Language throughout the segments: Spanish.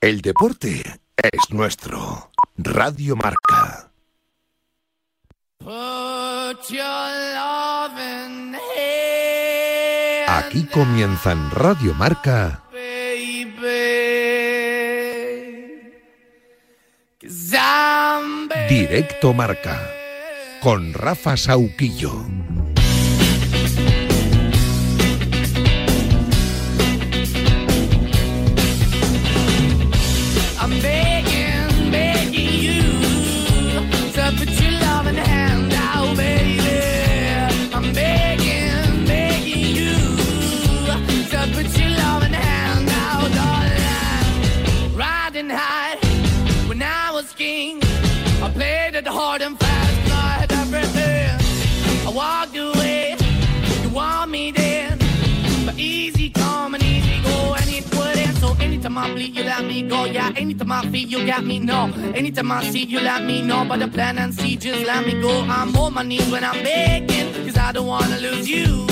El deporte es nuestro. Radio Marca. Aquí comienza en Radio Marca. Directo Marca. Con Rafa Sauquillo. You let me go. Yeah, anytime I feel, you got me. No, anytime I see, you let me know. But the plan and see, just let me go. I'm on my knees when I'm begging, cause I don't wanna lose you.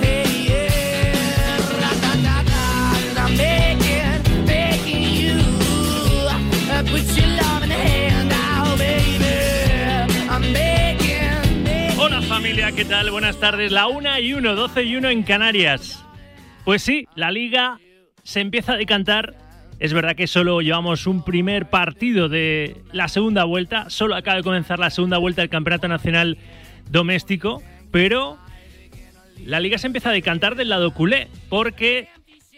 Hey, yeah, I'm. Hola familia, ¿qué tal? Buenas tardes. La 1 y 1, 12 y 1 en Canarias. Pues sí, la liga se empieza a decantar. Es verdad que solo llevamos un primer partido de la segunda vuelta. Solo acaba de comenzar la segunda vuelta del Campeonato Nacional Doméstico. Pero la liga se empieza a decantar del lado culé. Porque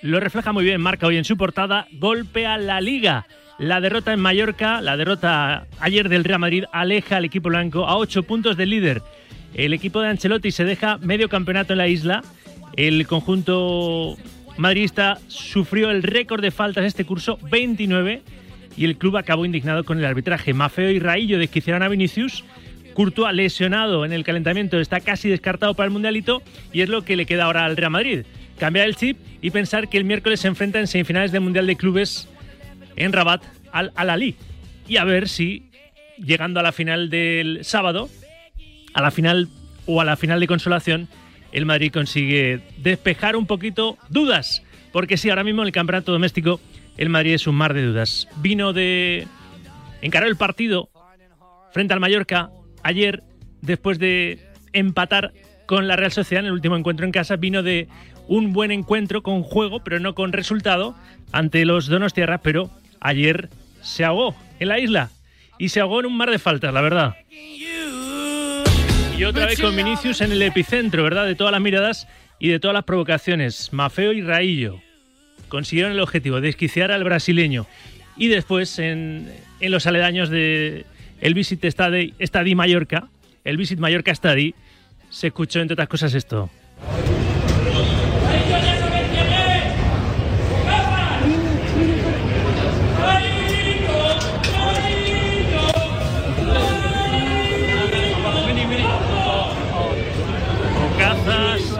lo refleja muy bien, marca hoy en su portada, golpea la liga. La derrota en Mallorca, la derrota ayer del Real Madrid, aleja al equipo blanco a 8 puntos del líder. El equipo de Ancelotti se deja medio campeonato en la isla. El conjunto madridista sufrió el récord de faltas este curso, 29, y el club acabó indignado con el arbitraje. Mafeo y Raillo desquiciaron a Vinicius. Courtois, lesionado en el calentamiento, está casi descartado para el Mundialito y es lo que le queda ahora al Real Madrid. Cambiar el chip y pensar que el miércoles se enfrenta en semifinales del Mundial de Clubes en Rabat al Al-Ali. Y a ver si, llegando a la final del sábado, a la final o a la final de consolación, el Madrid consigue despejar un poquito dudas. Porque sí, ahora mismo en el campeonato doméstico el Madrid es un mar de dudas. Vino de... encaró el partido frente al Mallorca ayer después de empatar con la Real Sociedad en el último encuentro en casa. Vino de un buen encuentro con juego, pero no con resultado, ante los Donostiarra, pero ayer se ahogó en la isla. Y se ahogó en un mar de faltas, la verdad. Y otra vez con Vinicius en el epicentro, ¿verdad? De todas las miradas y de todas las provocaciones. Mafeo y Raillo consiguieron el objetivo, desquiciar al brasileño. Y después, en, en los aledaños de el Visit Stadi, Stadi Mallorca, el Visit Mallorca Stadi, se escuchó, entre otras cosas, esto.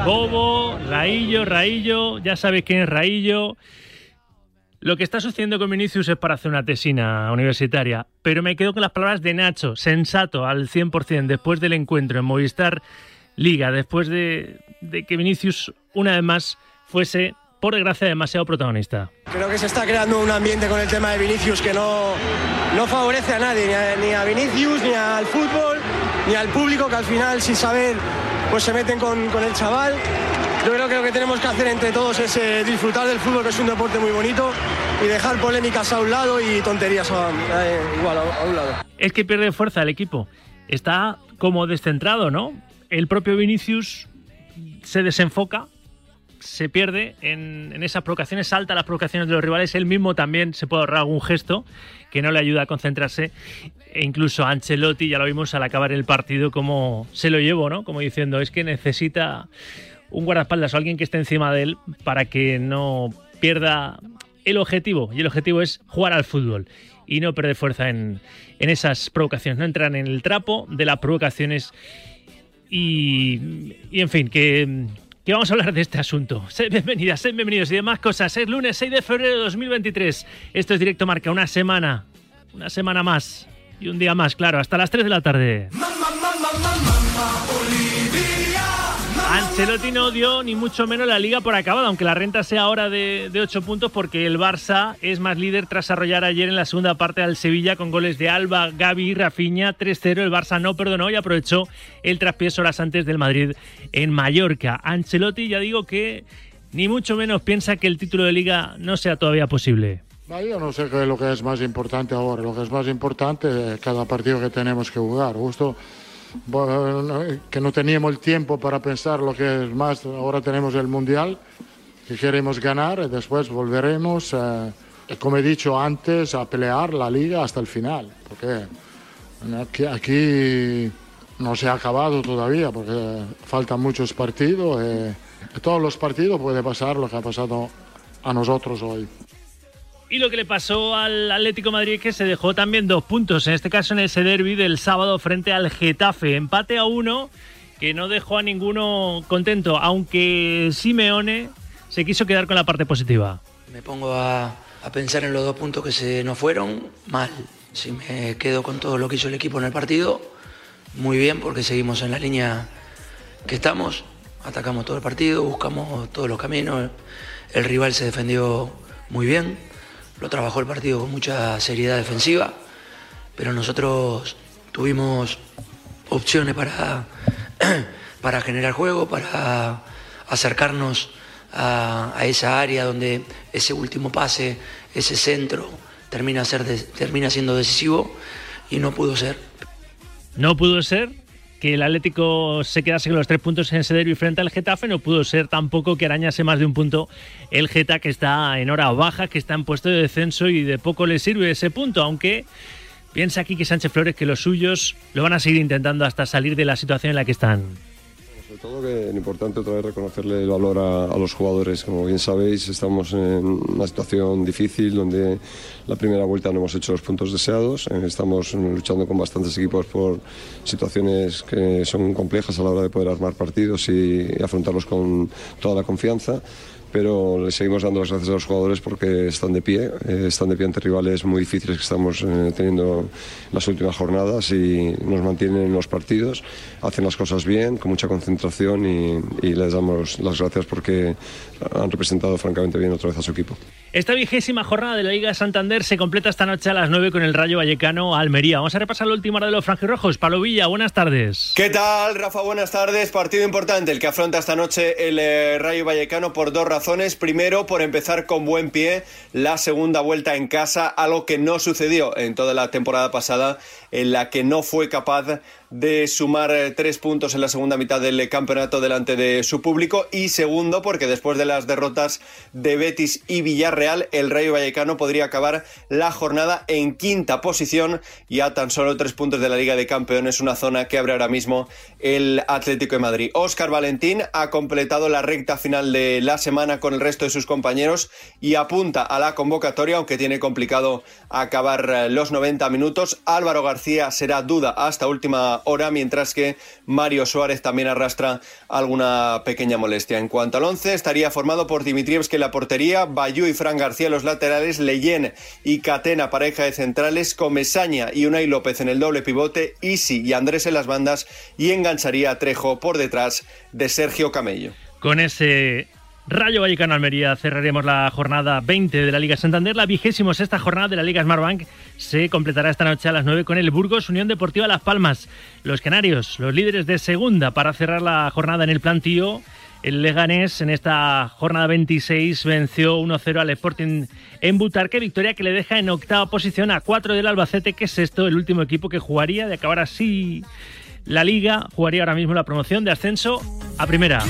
Bobo, Raillo, Raillo, ya sabéis quién es Raillo. Lo que está sucediendo con Vinicius es para hacer una tesina universitaria, pero me quedo con las palabras de Nacho, sensato al 100% después del encuentro en Movistar Liga, después de, que Vinicius una vez más fuese, por desgracia, demasiado protagonista. Creo que se está creando un ambiente con el tema de Vinicius que no, no favorece a nadie, ni a, ni a Vinicius, ni al fútbol, ni al público que al final sin saber pues se meten con, con el chaval. Yo creo que lo que tenemos que hacer entre todos es eh, disfrutar del fútbol, que es un deporte muy bonito, y dejar polémicas a un lado y tonterías a, igual a un lado. Es que pierde fuerza el equipo. Está como descentrado, ¿no? El propio Vinicius se desenfoca, se pierde en, esas provocaciones, salta las provocaciones de los rivales. Él mismo también se puede ahorrar algún gesto que no le ayuda a concentrarse. E incluso Ancelotti, ya lo vimos al acabar el partido, como se lo llevó, ¿no? Como diciendo, es que necesita un guardaespaldas o alguien que esté encima de él para que no pierda el objetivo. Y el objetivo es jugar al fútbol y no perder fuerza en, en esas provocaciones, no entran en el trapo de las provocaciones. Y, y en fin, que, que vamos a hablar de este asunto. Sed bienvenidas, sed bienvenidos y demás cosas. Es lunes 6 de febrero de 2023. Esto es Directo Marca, una semana, una semana más y un día más, claro, hasta las 3 de la tarde. Ancelotti no dio ni mucho menos la liga por acabada, aunque la renta sea ahora de, de 8 puntos, porque el Barça es más líder tras arrollar ayer en la segunda parte al Sevilla con goles de Alba, Gaby y Rafinha 3-0. El Barça no perdonó y aprovechó el traspiés horas antes del Madrid en Mallorca. Ancelotti ya digo que ni mucho menos piensa que el título de liga no sea todavía posible. Yo no sé qué es lo que es más importante ahora. Lo que es más importante es cada partido que tenemos que jugar. Justo que no teníamos el tiempo para pensar lo que es más. Ahora tenemos el Mundial que queremos ganar y después volveremos, eh, como he dicho antes, a pelear la liga hasta el final. Porque aquí, aquí no se ha acabado todavía, porque faltan muchos partidos. eh, y todos los partidos puede pasar lo que ha pasado a nosotros hoy. Y lo que le pasó al Atlético de Madrid es que se dejó también dos puntos, en este caso en ese derby del sábado frente al Getafe. Empate a uno que no dejó a ninguno contento, aunque Simeone se quiso quedar con la parte positiva. Me pongo a, a pensar en los dos puntos que se nos fueron, mal. Si me quedo con todo lo que hizo el equipo en el partido, muy bien, porque seguimos en la línea que estamos, atacamos todo el partido, buscamos todos los caminos, el rival se defendió muy bien, lo trabajó el partido con mucha seriedad defensiva, pero nosotros tuvimos opciones para, para generar juego, para acercarnos a, esa área donde ese último pase, ese centro, termina siendo decisivo y no pudo ser. No pudo ser que el Atlético se quedase con los tres puntos en ese derby frente al Getafe, no pudo ser tampoco que arañase más de un punto el Geta que está en hora baja, que está en puesto de descenso y de poco le sirve ese punto, aunque piensa aquí que Sánchez Flores que los suyos lo van a seguir intentando hasta salir de la situación en la que están. Sobre todo que es importante otra vez reconocerle el valor a, los jugadores. Como bien sabéis, estamos en una situación difícil donde la primera vuelta no hemos hecho los puntos deseados. Eh, Estamos luchando con bastantes equipos por situaciones que son complejas a la hora de poder armar partidos y afrontarlos con toda la confianza. Pero le seguimos dando las gracias a los jugadores porque están de pie, eh, están de pie ante rivales muy difíciles que estamos eh, teniendo en las últimas jornadas y nos mantienen en los partidos, hacen las cosas bien, con mucha concentración y, y les damos las gracias porque han representado francamente bien otra vez a su equipo. Esta vigésima jornada de la Liga Santander se completa esta noche a las 9 con el Rayo Vallecano Almería. Vamos a repasar la última hora de los franjirrojos. Pablo Villa, buenas tardes. ¿Qué tal, Rafa? Buenas tardes. Partido importante el que afronta esta noche el eh, Rayo Vallecano por dos razones. Primero, por empezar con buen pie la segunda vuelta en casa, algo que no sucedió en toda la temporada pasada, en la que no fue capaz de sumar eh, tres puntos en la segunda mitad del campeonato delante de su público. Y segundo, porque después de las derrotas de Betis y Villarreal, el Rayo Vallecano podría acabar la jornada en quinta posición y a tan solo tres puntos de la Liga de Campeones, una zona que abre ahora mismo el Atlético de Madrid. Óscar Valentín ha completado la recta final de la semana con el resto de sus compañeros y apunta a la convocatoria, aunque tiene complicado acabar eh, los 90 minutos. Álvaro García será duda hasta última hora, mientras que Mario Suárez también arrastra alguna pequeña molestia. En cuanto al 11, estaría formado por Dimitrievski en la portería, Bayú y Fran García los laterales, Leyen y Catena pareja de centrales, Comesaña y Unai López en el doble pivote, Isi y Andrés en las bandas y engancharía a Trejo por detrás de Sergio Camello. Con ese Rayo Vallecano Almería cerraremos la jornada 20 de la Liga Santander. La vigésimo sexta jornada de la Liga Smartbank se completará esta noche a las 9 con el Burgos Unión Deportiva Las Palmas. Los Canarios, los líderes de segunda para cerrar la jornada en el plantío. El Leganés en esta jornada 26 venció 1-0 al Sporting en Butarque, victoria que le deja en octava posición a 4 del Albacete, que es esto el último equipo que jugaría de acabar así la liga, jugaría ahora mismo la promoción de ascenso a primera.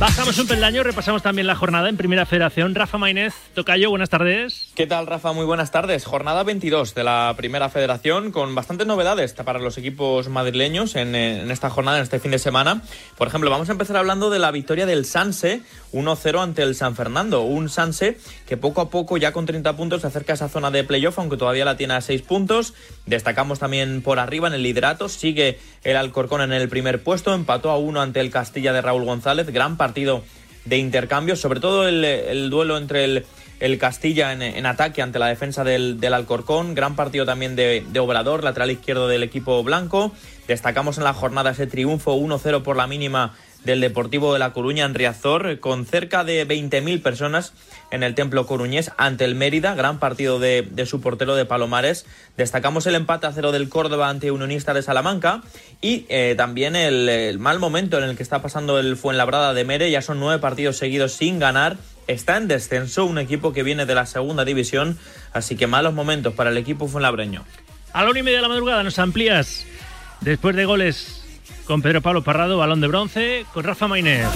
Bajamos un peldaño, repasamos también la jornada en Primera Federación. Rafa Mainez, Tocayo, buenas tardes. ¿Qué tal, Rafa? Muy buenas tardes. Jornada 22 de la Primera Federación con bastantes novedades para los equipos madrileños en, en esta jornada, en este fin de semana. Por ejemplo, vamos a empezar hablando de la victoria del Sanse 1-0 ante el San Fernando. Un Sanse que poco a poco, ya con 30 puntos, se acerca a esa zona de playoff, aunque todavía la tiene a 6 puntos. Destacamos también por arriba en el liderato. Sigue el Alcorcón en el primer puesto. Empató a 1 ante el Castilla de Raúl González. Gran partido de intercambio, sobre todo el, el duelo entre el, el Castilla en, en, ataque ante la defensa del, del Alcorcón. Gran partido también de, de, Obrador, lateral izquierdo del equipo blanco. Destacamos en la jornada ese triunfo 1-0 por la mínima del Deportivo de La Coruña en Riazor, con cerca de 20.000 personas en el Templo Coruñés ante el Mérida, gran partido de, su portero de Palomares. Destacamos el empate a cero del Córdoba ante Unionista de Salamanca y eh, también el, el, mal momento en el que está pasando el Fuenlabrada de Mere. Ya son nueve partidos seguidos sin ganar. Está en descenso, un equipo que viene de la segunda división, así que malos momentos para el equipo fuenlabreño. A la una y media de la madrugada nos amplías después de goles con Pedro Pablo Parrado, balón de bronce, con Rafa Mainer.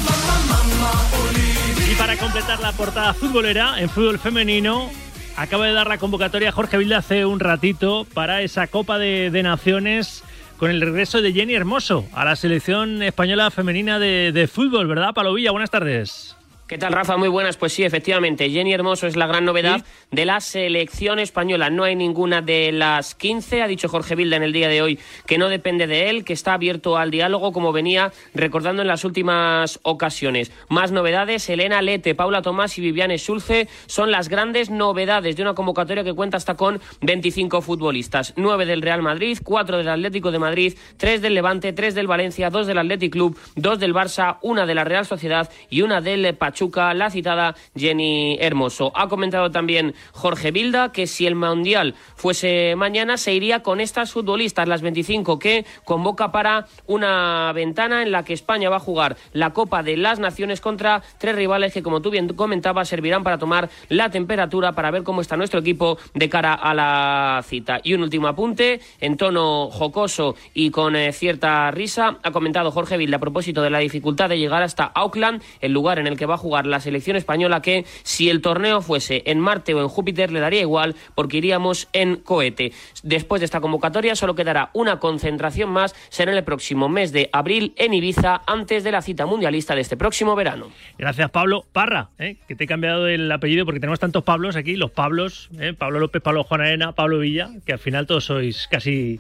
Y para completar la portada futbolera, en fútbol femenino, acaba de dar la convocatoria Jorge Vilda hace un ratito para esa Copa de, de Naciones con el regreso de Jenny Hermoso a la selección española femenina de, de fútbol, ¿verdad, Palo Villa? Buenas tardes. ¿Qué tal, Rafa? Muy buenas. Pues sí, efectivamente, Jenny Hermoso es la gran novedad ¿Sí? de la selección española. No hay ninguna de las 15. Ha dicho Jorge Vilda en el día de hoy que no depende de él, que está abierto al diálogo, como venía recordando en las últimas ocasiones. Más novedades, Elena Lete, Paula Tomás y Viviane Schulze son las grandes novedades de una convocatoria que cuenta hasta con 25 futbolistas. 9 del Real Madrid, 4 del Atlético de Madrid, 3 del Levante, 3 del Valencia, 2 del Athletic Club, 2 del Barça, una de la Real Sociedad y una del Pachuca. La citada Jenny Hermoso. Ha comentado también Jorge Vilda que si el Mundial fuese mañana se iría con estas futbolistas, las 25 que convoca para una ventana en la que España va a jugar la Copa de las Naciones contra tres rivales que, como tú bien comentabas, servirán para tomar la temperatura para ver cómo está nuestro equipo de cara a la cita. Y un último apunte, en tono jocoso y con eh, cierta risa, ha comentado Jorge Vilda a propósito de la dificultad de llegar hasta Auckland, el lugar en el que va a jugar la selección española que si el torneo fuese en Marte o en Júpiter le daría igual porque iríamos en cohete. Después de esta convocatoria solo quedará una concentración más, será en el próximo mes de abril en Ibiza antes de la cita mundialista de este próximo verano. Gracias Pablo Parra, ¿eh? que te he cambiado el apellido porque tenemos tantos Pablos aquí, los Pablos, ¿eh? Pablo López, Pablo Juan Arena, Pablo Villa, que al final todos sois casi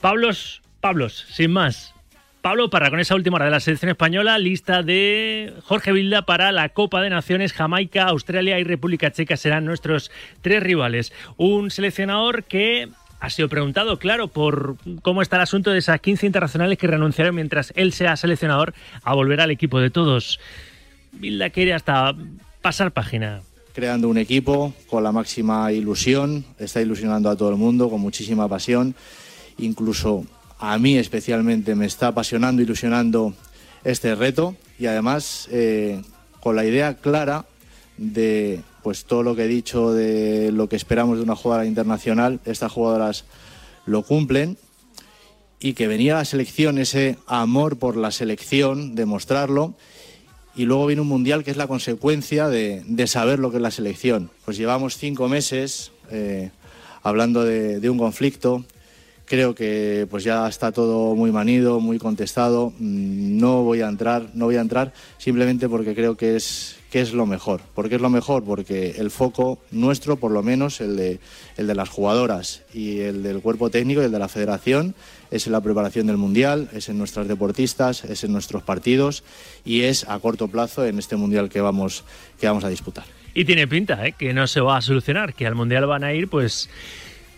Pablos, Pablos, sin más. Pablo Parra con esa última hora de la selección española, lista de Jorge Vilda para la Copa de Naciones. Jamaica, Australia y República Checa serán nuestros tres rivales. Un seleccionador que ha sido preguntado, claro, por cómo está el asunto de esas 15 internacionales que renunciaron mientras él sea seleccionador a volver al equipo de todos. Vilda quiere hasta pasar página creando un equipo con la máxima ilusión, está ilusionando a todo el mundo con muchísima pasión, incluso a mí especialmente me está apasionando, ilusionando este reto y además eh, con la idea clara de pues todo lo que he dicho de lo que esperamos de una jugadora internacional, estas jugadoras lo cumplen y que venía la selección, ese amor por la selección, demostrarlo y luego viene un mundial que es la consecuencia de, de saber lo que es la selección. Pues llevamos cinco meses eh, hablando de, de un conflicto, creo que pues ya está todo muy manido, muy contestado. No voy a entrar, no voy a entrar simplemente porque creo que es que es lo mejor. ¿Por qué es lo mejor? Porque el foco nuestro, por lo menos el de, el de las jugadoras y el del cuerpo técnico y el de la federación, es en la preparación del Mundial, es en nuestras deportistas, es en nuestros partidos y es a corto plazo en este Mundial que vamos, que vamos a disputar. Y tiene pinta, ¿eh? que no se va a solucionar, que al Mundial van a ir pues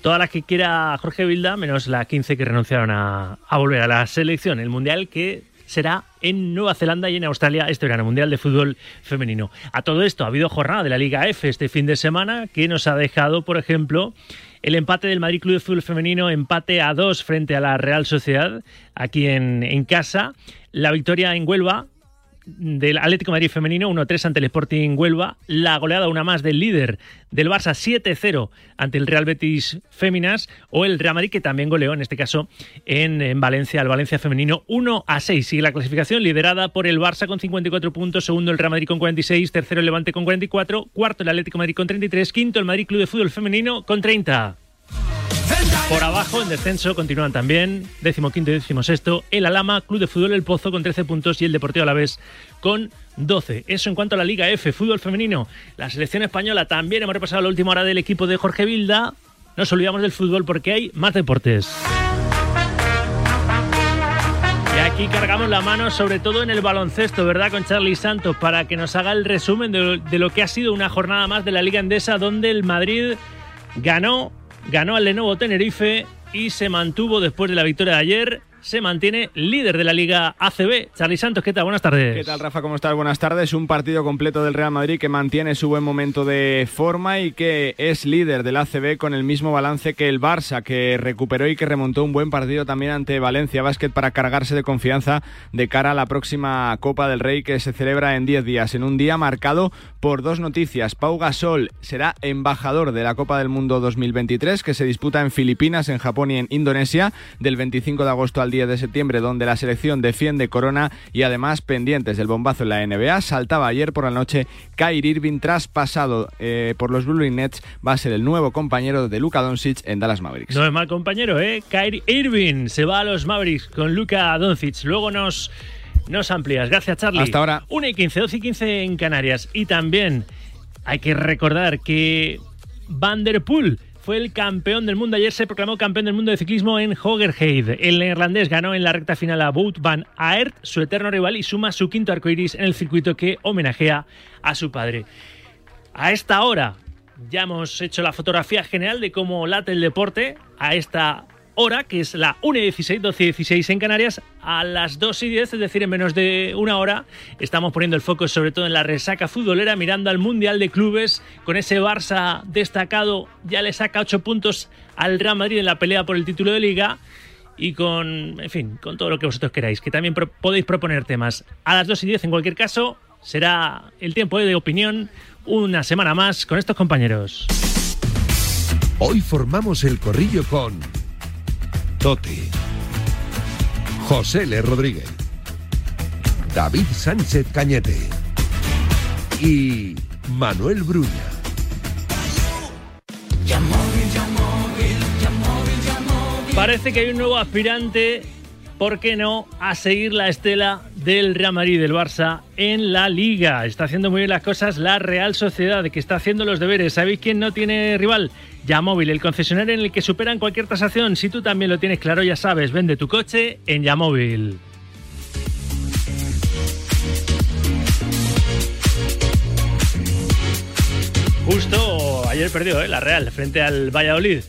todas las que quiera Jorge Vilda, menos las 15 que renunciaron a, a, volver a la selección. El Mundial que será en Nueva Zelanda y en Australia este verano, Mundial de Fútbol Femenino. A todo esto ha habido jornada de la Liga F este fin de semana que nos ha dejado, por ejemplo, el empate del Madrid Club de Fútbol Femenino, empate a dos frente a la Real Sociedad, aquí en, en casa. La victoria en Huelva, del Atlético Madrid femenino 1-3 ante el Sporting Huelva, la goleada una más del líder del Barça 7-0 ante el Real Betis Féminas o el Real Madrid que también goleó en este caso en, en Valencia, al Valencia femenino 1-6. Sigue la clasificación liderada por el Barça con 54 puntos, segundo el Real Madrid con 46, tercero el Levante con 44, cuarto el Atlético Madrid con 33, quinto el Madrid Club de Fútbol Femenino con 30. Por abajo, en descenso, continúan también décimo quinto y décimo sexto el Alama, Club de Fútbol El Pozo con 13 puntos y el Deportivo Alavés con 12. Eso en cuanto a la Liga F, fútbol femenino. La selección española también hemos repasado la última hora del equipo de Jorge Vilda. Nos olvidamos del fútbol porque hay más deportes. Y aquí cargamos la mano sobre todo en el baloncesto, ¿verdad? Con Charlie Santos para que nos haga el resumen de, de lo que ha sido una jornada más de la Liga Endesa donde el Madrid ganó ganó al Lenovo Tenerife y se mantuvo después de la victoria de ayer se mantiene líder de la Liga ACB. Charlie Santos, ¿qué tal? Buenas tardes. ¿Qué tal, Rafa? ¿Cómo estás? Buenas tardes. Un partido completo del Real Madrid que mantiene su buen momento de forma y que es líder del ACB con el mismo balance que el Barça, que recuperó y que remontó un buen partido también ante Valencia Basket para cargarse de confianza de cara a la próxima Copa del Rey que se celebra en 10 días. En un día marcado por dos noticias. Pau Gasol será embajador de la Copa del Mundo 2023 que se disputa en Filipinas, en Japón y en Indonesia del 25 de agosto al 10 de septiembre, donde la selección defiende corona y además pendientes del bombazo en la NBA. Saltaba ayer por la noche Kyrie Irving, traspasado eh, por los Brooklyn Nets, va a ser el nuevo compañero de Luka Doncic en Dallas Mavericks. No es mal compañero, ¿eh? Kyrie Irving se va a los Mavericks con Luka Doncic. Luego nos, nos amplías. Gracias, Charlie. Hasta ahora. 1 y 15, 12 y 15 en Canarias. Y también hay que recordar que Van der Poel fue el campeón del mundo. Ayer se proclamó campeón del mundo de ciclismo en Hogerheide. El neerlandés ganó en la recta final a Wout van Aert, su eterno rival, y suma su quinto arcoiris en el circuito que homenajea a su padre. A esta hora ya hemos hecho la fotografía general de cómo late el deporte a esta hora, que es la 1 y 16, 12 y 16 en Canarias, a las 2 y 10, es decir, en menos de una hora, estamos poniendo el foco sobre todo en la resaca futbolera, mirando al Mundial de Clubes, con ese Barça destacado, ya le saca 8 puntos al Real Madrid en la pelea por el título de Liga. Y con, en fin, con todo lo que vosotros queráis, que también podéis proponer temas. A las 2 y 10, en cualquier caso, será el tiempo de opinión una semana más con estos compañeros. Hoy formamos el corrillo con Tote, José L. Rodríguez, David Sánchez Cañete y Manuel Bruña. Parece que hay un nuevo aspirante, ¿por qué no?, a seguir la estela del Real Madrid del Barça en la Liga. Está haciendo muy bien las cosas la Real Sociedad, que está haciendo los deberes. ¿Sabéis quién no tiene rival? Yamóvil, el concesionario en el que superan cualquier tasación. Si tú también lo tienes claro, ya sabes, vende tu coche en Yamóvil. Justo ayer perdió ¿eh? la Real frente al Valladolid.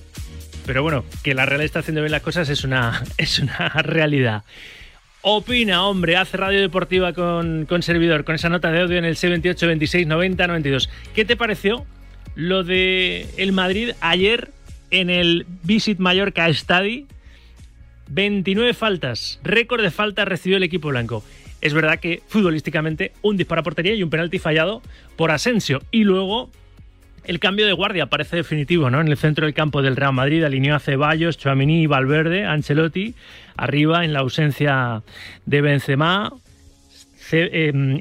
Pero bueno, que la Real está haciendo bien las cosas es una, es una realidad. Opina, hombre, hace radio deportiva con, con servidor, con esa nota de audio en el 78 26 90 92. ¿Qué te pareció lo de el Madrid ayer en el Visit Mallorca Stadi? 29 faltas, récord de faltas recibió el equipo blanco. Es verdad que futbolísticamente un disparo a portería y un penalti fallado por Asensio. Y luego el cambio de guardia parece definitivo, ¿no? En el centro del campo del Real Madrid alineó a Ceballos, Chouamini y Valverde, Ancelotti, arriba en la ausencia de Benzema,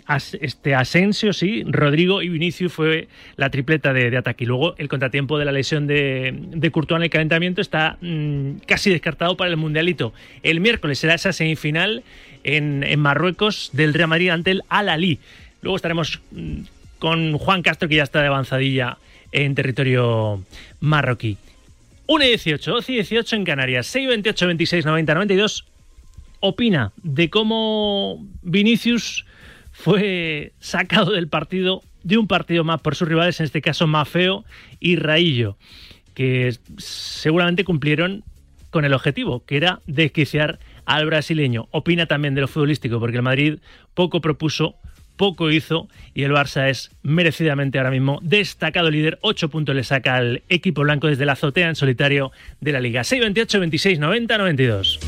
As- este Asensio, sí, Rodrigo y Vinicius fue la tripleta de, ataque. Y luego el contratiempo de la lesión de, de Courtois en el calentamiento está mm, casi descartado para el Mundialito. El miércoles será esa semifinal en, en Marruecos del Real Madrid ante el Al-Ali. Luego estaremos mm, con Juan Castro, que ya está de avanzadilla en territorio marroquí. 1 y 18, 12 y 18 en Canarias, 6, 28, 26, 90, 92 opina de cómo Vinicius fue sacado del partido, de un partido más por sus rivales, en este caso Mafeo y Raillo, que seguramente cumplieron con el objetivo, que era desquiciar al brasileño. Opina también de lo futbolístico, porque el Madrid poco propuso, poco hizo y el Barça es merecidamente ahora mismo destacado líder. 8 puntos le saca al equipo blanco desde la azotea en solitario de la Liga. 6, 28, 26, 90, 92.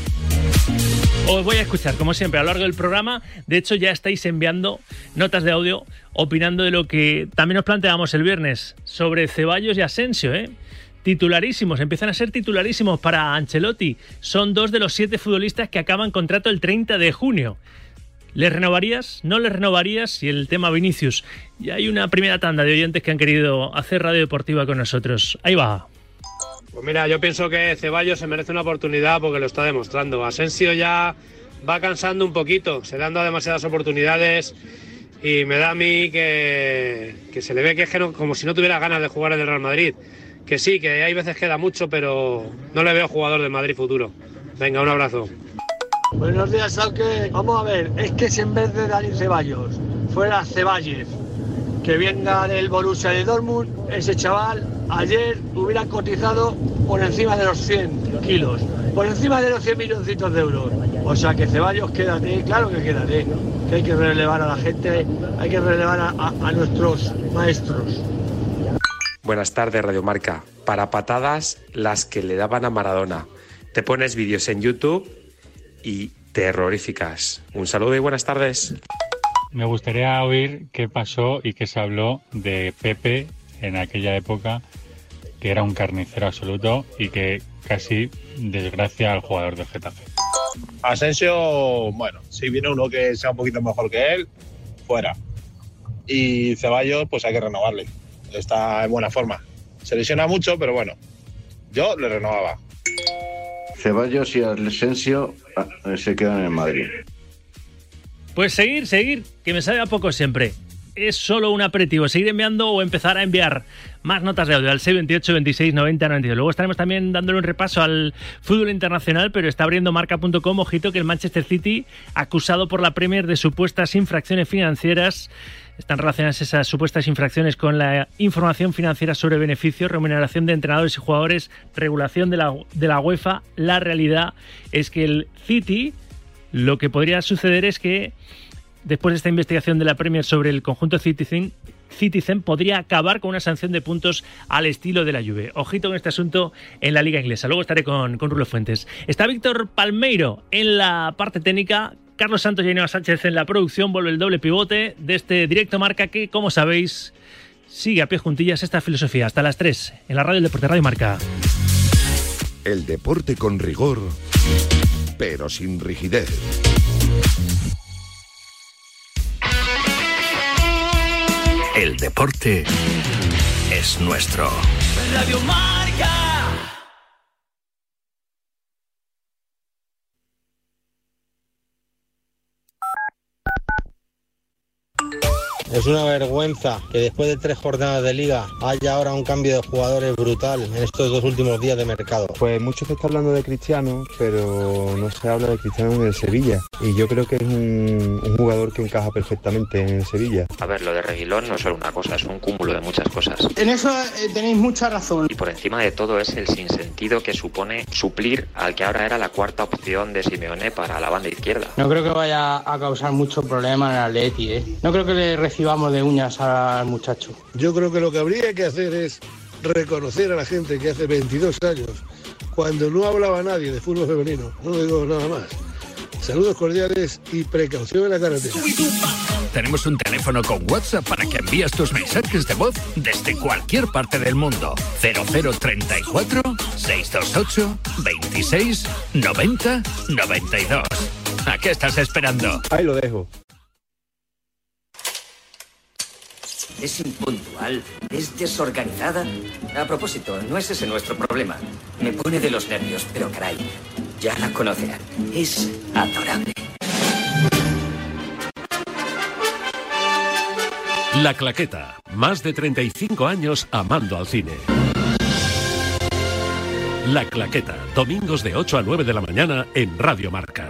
Os voy a escuchar, como siempre, a lo largo del programa. De hecho, ya estáis enviando notas de audio opinando de lo que también nos planteábamos el viernes sobre Ceballos y Asensio, ¿eh? Titularísimos, empiezan a ser titularísimos para Ancelotti. Son dos de los siete futbolistas que acaban contrato el 30 de junio. ¿Les renovarías? ¿No les renovarías? Y el tema Vinicius. Y hay una primera tanda de oyentes que han querido hacer radio deportiva con nosotros. Ahí va. Pues mira, yo pienso que Ceballos se merece una oportunidad porque lo está demostrando. Asensio ya va cansando un poquito, se dado demasiadas oportunidades y me da a mí que, que se le ve que es como si no tuviera ganas de jugar en el Real Madrid. Que sí, que hay veces que da mucho, pero no le veo jugador del Madrid futuro. Venga, un abrazo. Buenos días, Salque. Vamos a ver, es que si en vez de Dani Ceballos fuera Ceballos, que venga del Borussia de Dortmund, ese chaval ayer hubiera cotizado por encima de los 100 kilos, por encima de los 100 milloncitos de euros. O sea que Ceballos, quédate, claro que quédate. Que hay que relevar a la gente, hay que relevar a- a nuestros maestros. Buenas tardes, Radio Marca. Para patadas, las que le daban a Maradona. Te pones vídeos en YouTube y terroríficas. Un saludo y buenas tardes. Me gustaría oír qué pasó y qué se habló de Pepe en aquella época, que era un carnicero absoluto y que casi desgracia al jugador del Getafe. Asensio, bueno, si viene uno que sea un poquito mejor que él, fuera. Y Ceballos, pues hay que renovarle. Está en buena forma. Se lesiona mucho, pero bueno, yo le renovaba. Ceballos y Asensio ah, se quedan en Madrid. Pues seguir, seguir, que me sabe a poco siempre. Es solo un aperitivo. Seguir enviando o empezar a enviar más notas de audio al 628 26 90 92. Luego estaremos también dándole un repaso al fútbol internacional, pero está abriendo marca.com. Ojito que el Manchester City, acusado por la Premier de supuestas infracciones financieras, están relacionadas esas supuestas infracciones con la información financiera sobre beneficios, remuneración de entrenadores y jugadores, regulación de la, de la UEFA. La realidad es que el City, lo que podría suceder es que después de esta investigación de la Premier sobre el conjunto Citizen, Citizen podría acabar con una sanción de puntos al estilo de la Juve. Ojito con este asunto en la liga inglesa. Luego estaré con, con Rulo Fuentes. Está Víctor Palmeiro en la parte técnica. Carlos Santos y Ainhoa Sánchez en la producción. Vuelve el doble pivote de este directo marca que, como sabéis, sigue a pie juntillas esta filosofía. Hasta las 3 en la radio del Deporte Radio Marca. El deporte con rigor, pero sin rigidez. El deporte es nuestro. Radio Marca. Es una vergüenza que después de tres jornadas de liga haya ahora un cambio de jugadores brutal en estos dos últimos días de mercado. Pues mucho se está hablando de Cristiano, pero no se habla de Cristiano en el Sevilla. Y yo creo que es un, un jugador que encaja perfectamente en el Sevilla. A ver, lo de Reguilón no es solo una cosa, es un cúmulo de muchas cosas. En eso eh, tenéis mucha razón. Y por encima de todo es el sinsentido que supone suplir al que ahora era la cuarta opción de Simeone para la banda izquierda. No creo que vaya a causar mucho problema en el Atleti, ¿eh? No creo que le recibamos de uñas al muchacho. Yo creo que lo que habría que hacer es reconocer a la gente que hace 22 años, cuando no hablaba nadie de fútbol femenino, no digo nada más. Saludos cordiales y precaución en la carretera. Tenemos un teléfono con WhatsApp para que envíes tus mensajes de voz desde cualquier parte del mundo. 0034 628 26 90 92. ¿A qué estás esperando? Ahí lo dejo. Es impuntual, es desorganizada. A propósito, no es ese nuestro problema. Me pone de los nervios, pero caray, ya la conocerán. Es adorable. La Claqueta. Más de 35 años amando al cine. La Claqueta. Domingos de 8 a 9 de la mañana en Radio Marca.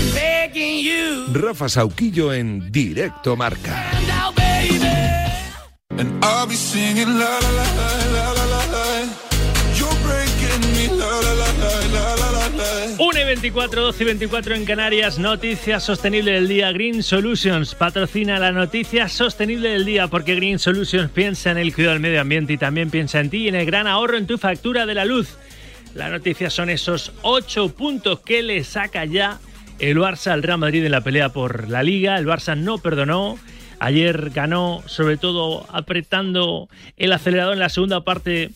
Rafa Sauquillo en Directo Marca. Una y 24, 12 y 24 en Canarias, noticia sostenible del día. Green Solutions patrocina la noticia sostenible del día porque Green Solutions piensa en el cuidado del medio ambiente y también piensa en ti y en el gran ahorro en tu factura de la luz. La noticia son esos 8 puntos que le saca ya el Barça al Real Madrid en la pelea por la Liga. El Barça no perdonó. Ayer ganó, sobre todo apretando el acelerador en la segunda parte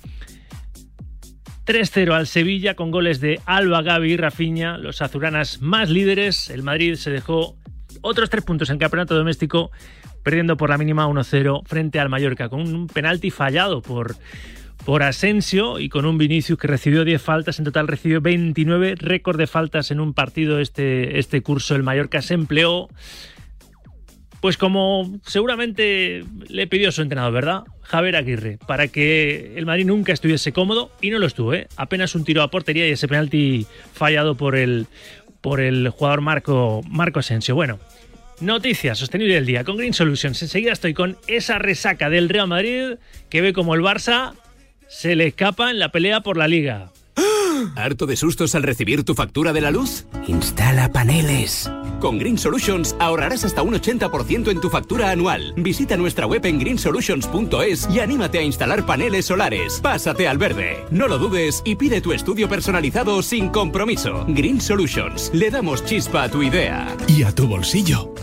3-0 al Sevilla con goles de Alba, Gavi y Rafinha, los azuranas más líderes. El Madrid se dejó otros tres puntos en campeonato doméstico, perdiendo por la mínima 1-0 frente al Mallorca, con un penalti fallado por, por Asensio y con un Vinicius que recibió 10 faltas, en total recibió 29, récord de faltas en un partido este, este curso. El Mallorca se empleó, pues como seguramente le pidió su entrenador, ¿verdad? Javier Aguirre, para que el Madrid nunca estuviese cómodo y no lo estuvo, ¿eh? Apenas un tiro a portería y ese penalti fallado por el, por el jugador Marco, Marco Asensio. Bueno, Noticias sostenible del día con Green Solutions. Enseguida estoy con esa resaca del Real Madrid que ve como el Barça se le escapa en la pelea por la liga. ¿Harto de sustos al recibir tu factura de la luz? Instala paneles. Con Green Solutions ahorrarás hasta un 80% en tu factura anual. Visita nuestra web en greensolutions.es y anímate a instalar paneles solares. Pásate al verde. No lo dudes y pide tu estudio personalizado sin compromiso. Green Solutions. Le damos chispa a tu idea. Y a tu bolsillo.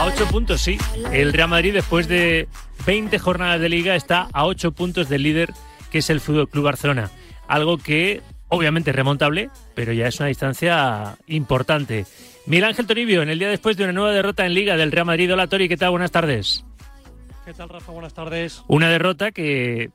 A 8 puntos, sí. El Real Madrid, después de 20 jornadas de liga, está a 8 puntos del líder, que es el Fútbol Club Barcelona. Algo que, obviamente, es remontable, pero ya es una distancia importante. Miguel Ángel Toribio, en el día después de una nueva derrota en liga del Real Madrid. Hola, Tori, ¿qué tal? Buenas tardes. ¿Qué tal, Rafa? Buenas tardes. Una derrota que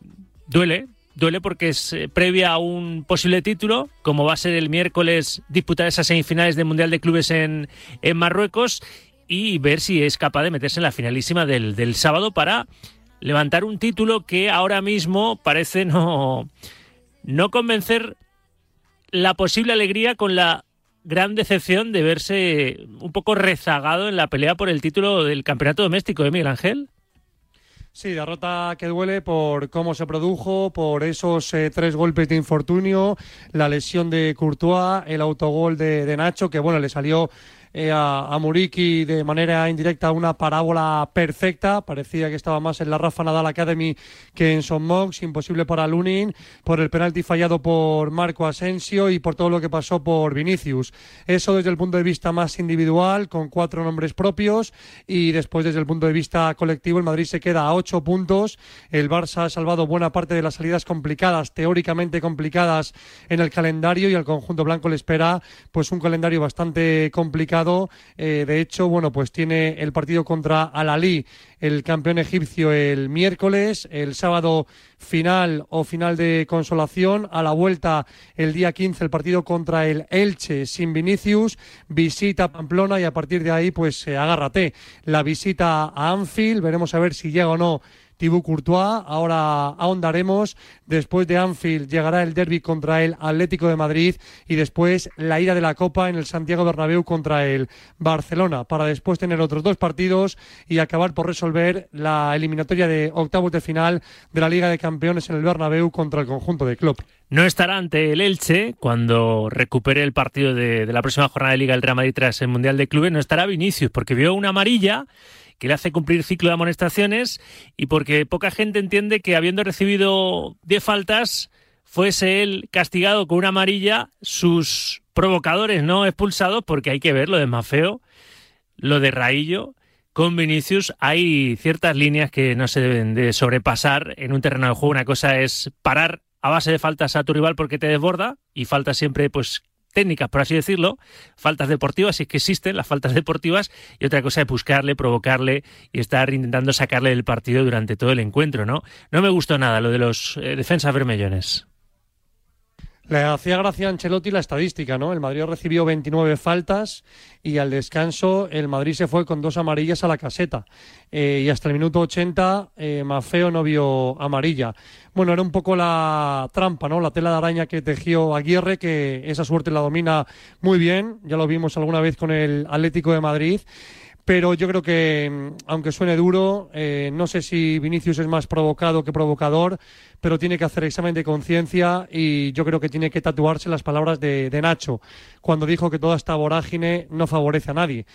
duele, duele porque es eh, previa a un posible título, como va a ser el miércoles disputar esas semifinales del Mundial de Clubes en, en Marruecos y ver si es capaz de meterse en la finalísima del, del sábado para levantar un título que ahora mismo parece no, no convencer la posible alegría con la gran decepción de verse un poco rezagado en la pelea por el título del campeonato doméstico de Miguel Ángel. Sí, derrota que duele por cómo se produjo, por esos eh, tres golpes de infortunio, la lesión de Courtois, el autogol de Nacho, que bueno, le salió eh, a, a Muriqui de manera indirecta una parábola perfecta. Parecía que estaba más en la Rafa Nadal Academy que en Son Mox. Imposible para Lunin por el penalti fallado por Marco Asensio y por todo lo que pasó por Vinicius. Eso desde el punto de vista más individual, con cuatro nombres propios. Y después, desde el punto de vista colectivo, el Madrid se queda a ocho puntos. El Barça ha salvado buena parte de las salidas complicadas, teóricamente complicadas en el calendario. Y al conjunto blanco le espera pues un calendario bastante complicado eh, de hecho, bueno, pues tiene el partido contra Al-Ali, el campeón egipcio, el miércoles, el sábado final o final de consolación, a la vuelta el día 15 el partido contra el Elche sin Vinicius, visita Pamplona y a partir de ahí pues agárrate. La visita a Anfield, veremos a ver si llega o no Thibaut Courtois. Ahora ahondaremos. Después de Anfield llegará el derby contra el Atlético de Madrid y después la ida de la Copa en el Santiago Bernabéu contra el Barcelona para después tener otros dos partidos y acabar por resolver la eliminatoria de octavos de final de la Liga de Campeones en el Bernabéu contra el conjunto de Klopp. No estará ante el Elche cuando recupere el partido de, de la próxima jornada de Liga del Real Madrid tras el Mundial de Clubes. No estará Vinicius porque vio una amarilla que le hace cumplir ciclo de amonestaciones y porque poca gente entiende que habiendo recibido 10 faltas fuese él castigado con una amarilla, sus provocadores no expulsados, porque hay que ver lo de Mafeo, lo de Raillo. Con Vinicius hay ciertas líneas que no se deben de sobrepasar en un terreno de juego. Una cosa es parar a base de faltas a tu rival porque te desborda y faltas siempre pues técnicas, por así decirlo, faltas deportivas, si es que existen las faltas deportivas, y otra cosa es buscarle, provocarle y estar intentando sacarle del partido durante todo el encuentro, ¿no? No me gustó nada lo de los eh, defensas vermellones. Le hacía gracia Ancelotti la estadística, ¿no? El Madrid recibió 29 faltas y al descanso el Madrid se fue con dos amarillas a la caseta. Eh, y hasta el minuto 80 eh, Mafeo no vio amarilla. Bueno, era un poco la trampa, ¿no? La tela de araña que tejió Aguirre, que esa suerte la domina muy bien. Ya lo vimos alguna vez con el Atlético de Madrid pero yo creo que, mm, aunque suene duro, eh, no sé si Vinicius es más provocado que provocador, pero tiene que hacer examen de conciencia y yo creo que tiene que tatuarse las palabras de, Nacho, cuando dijo que toda esta vorágine no favorece a nadie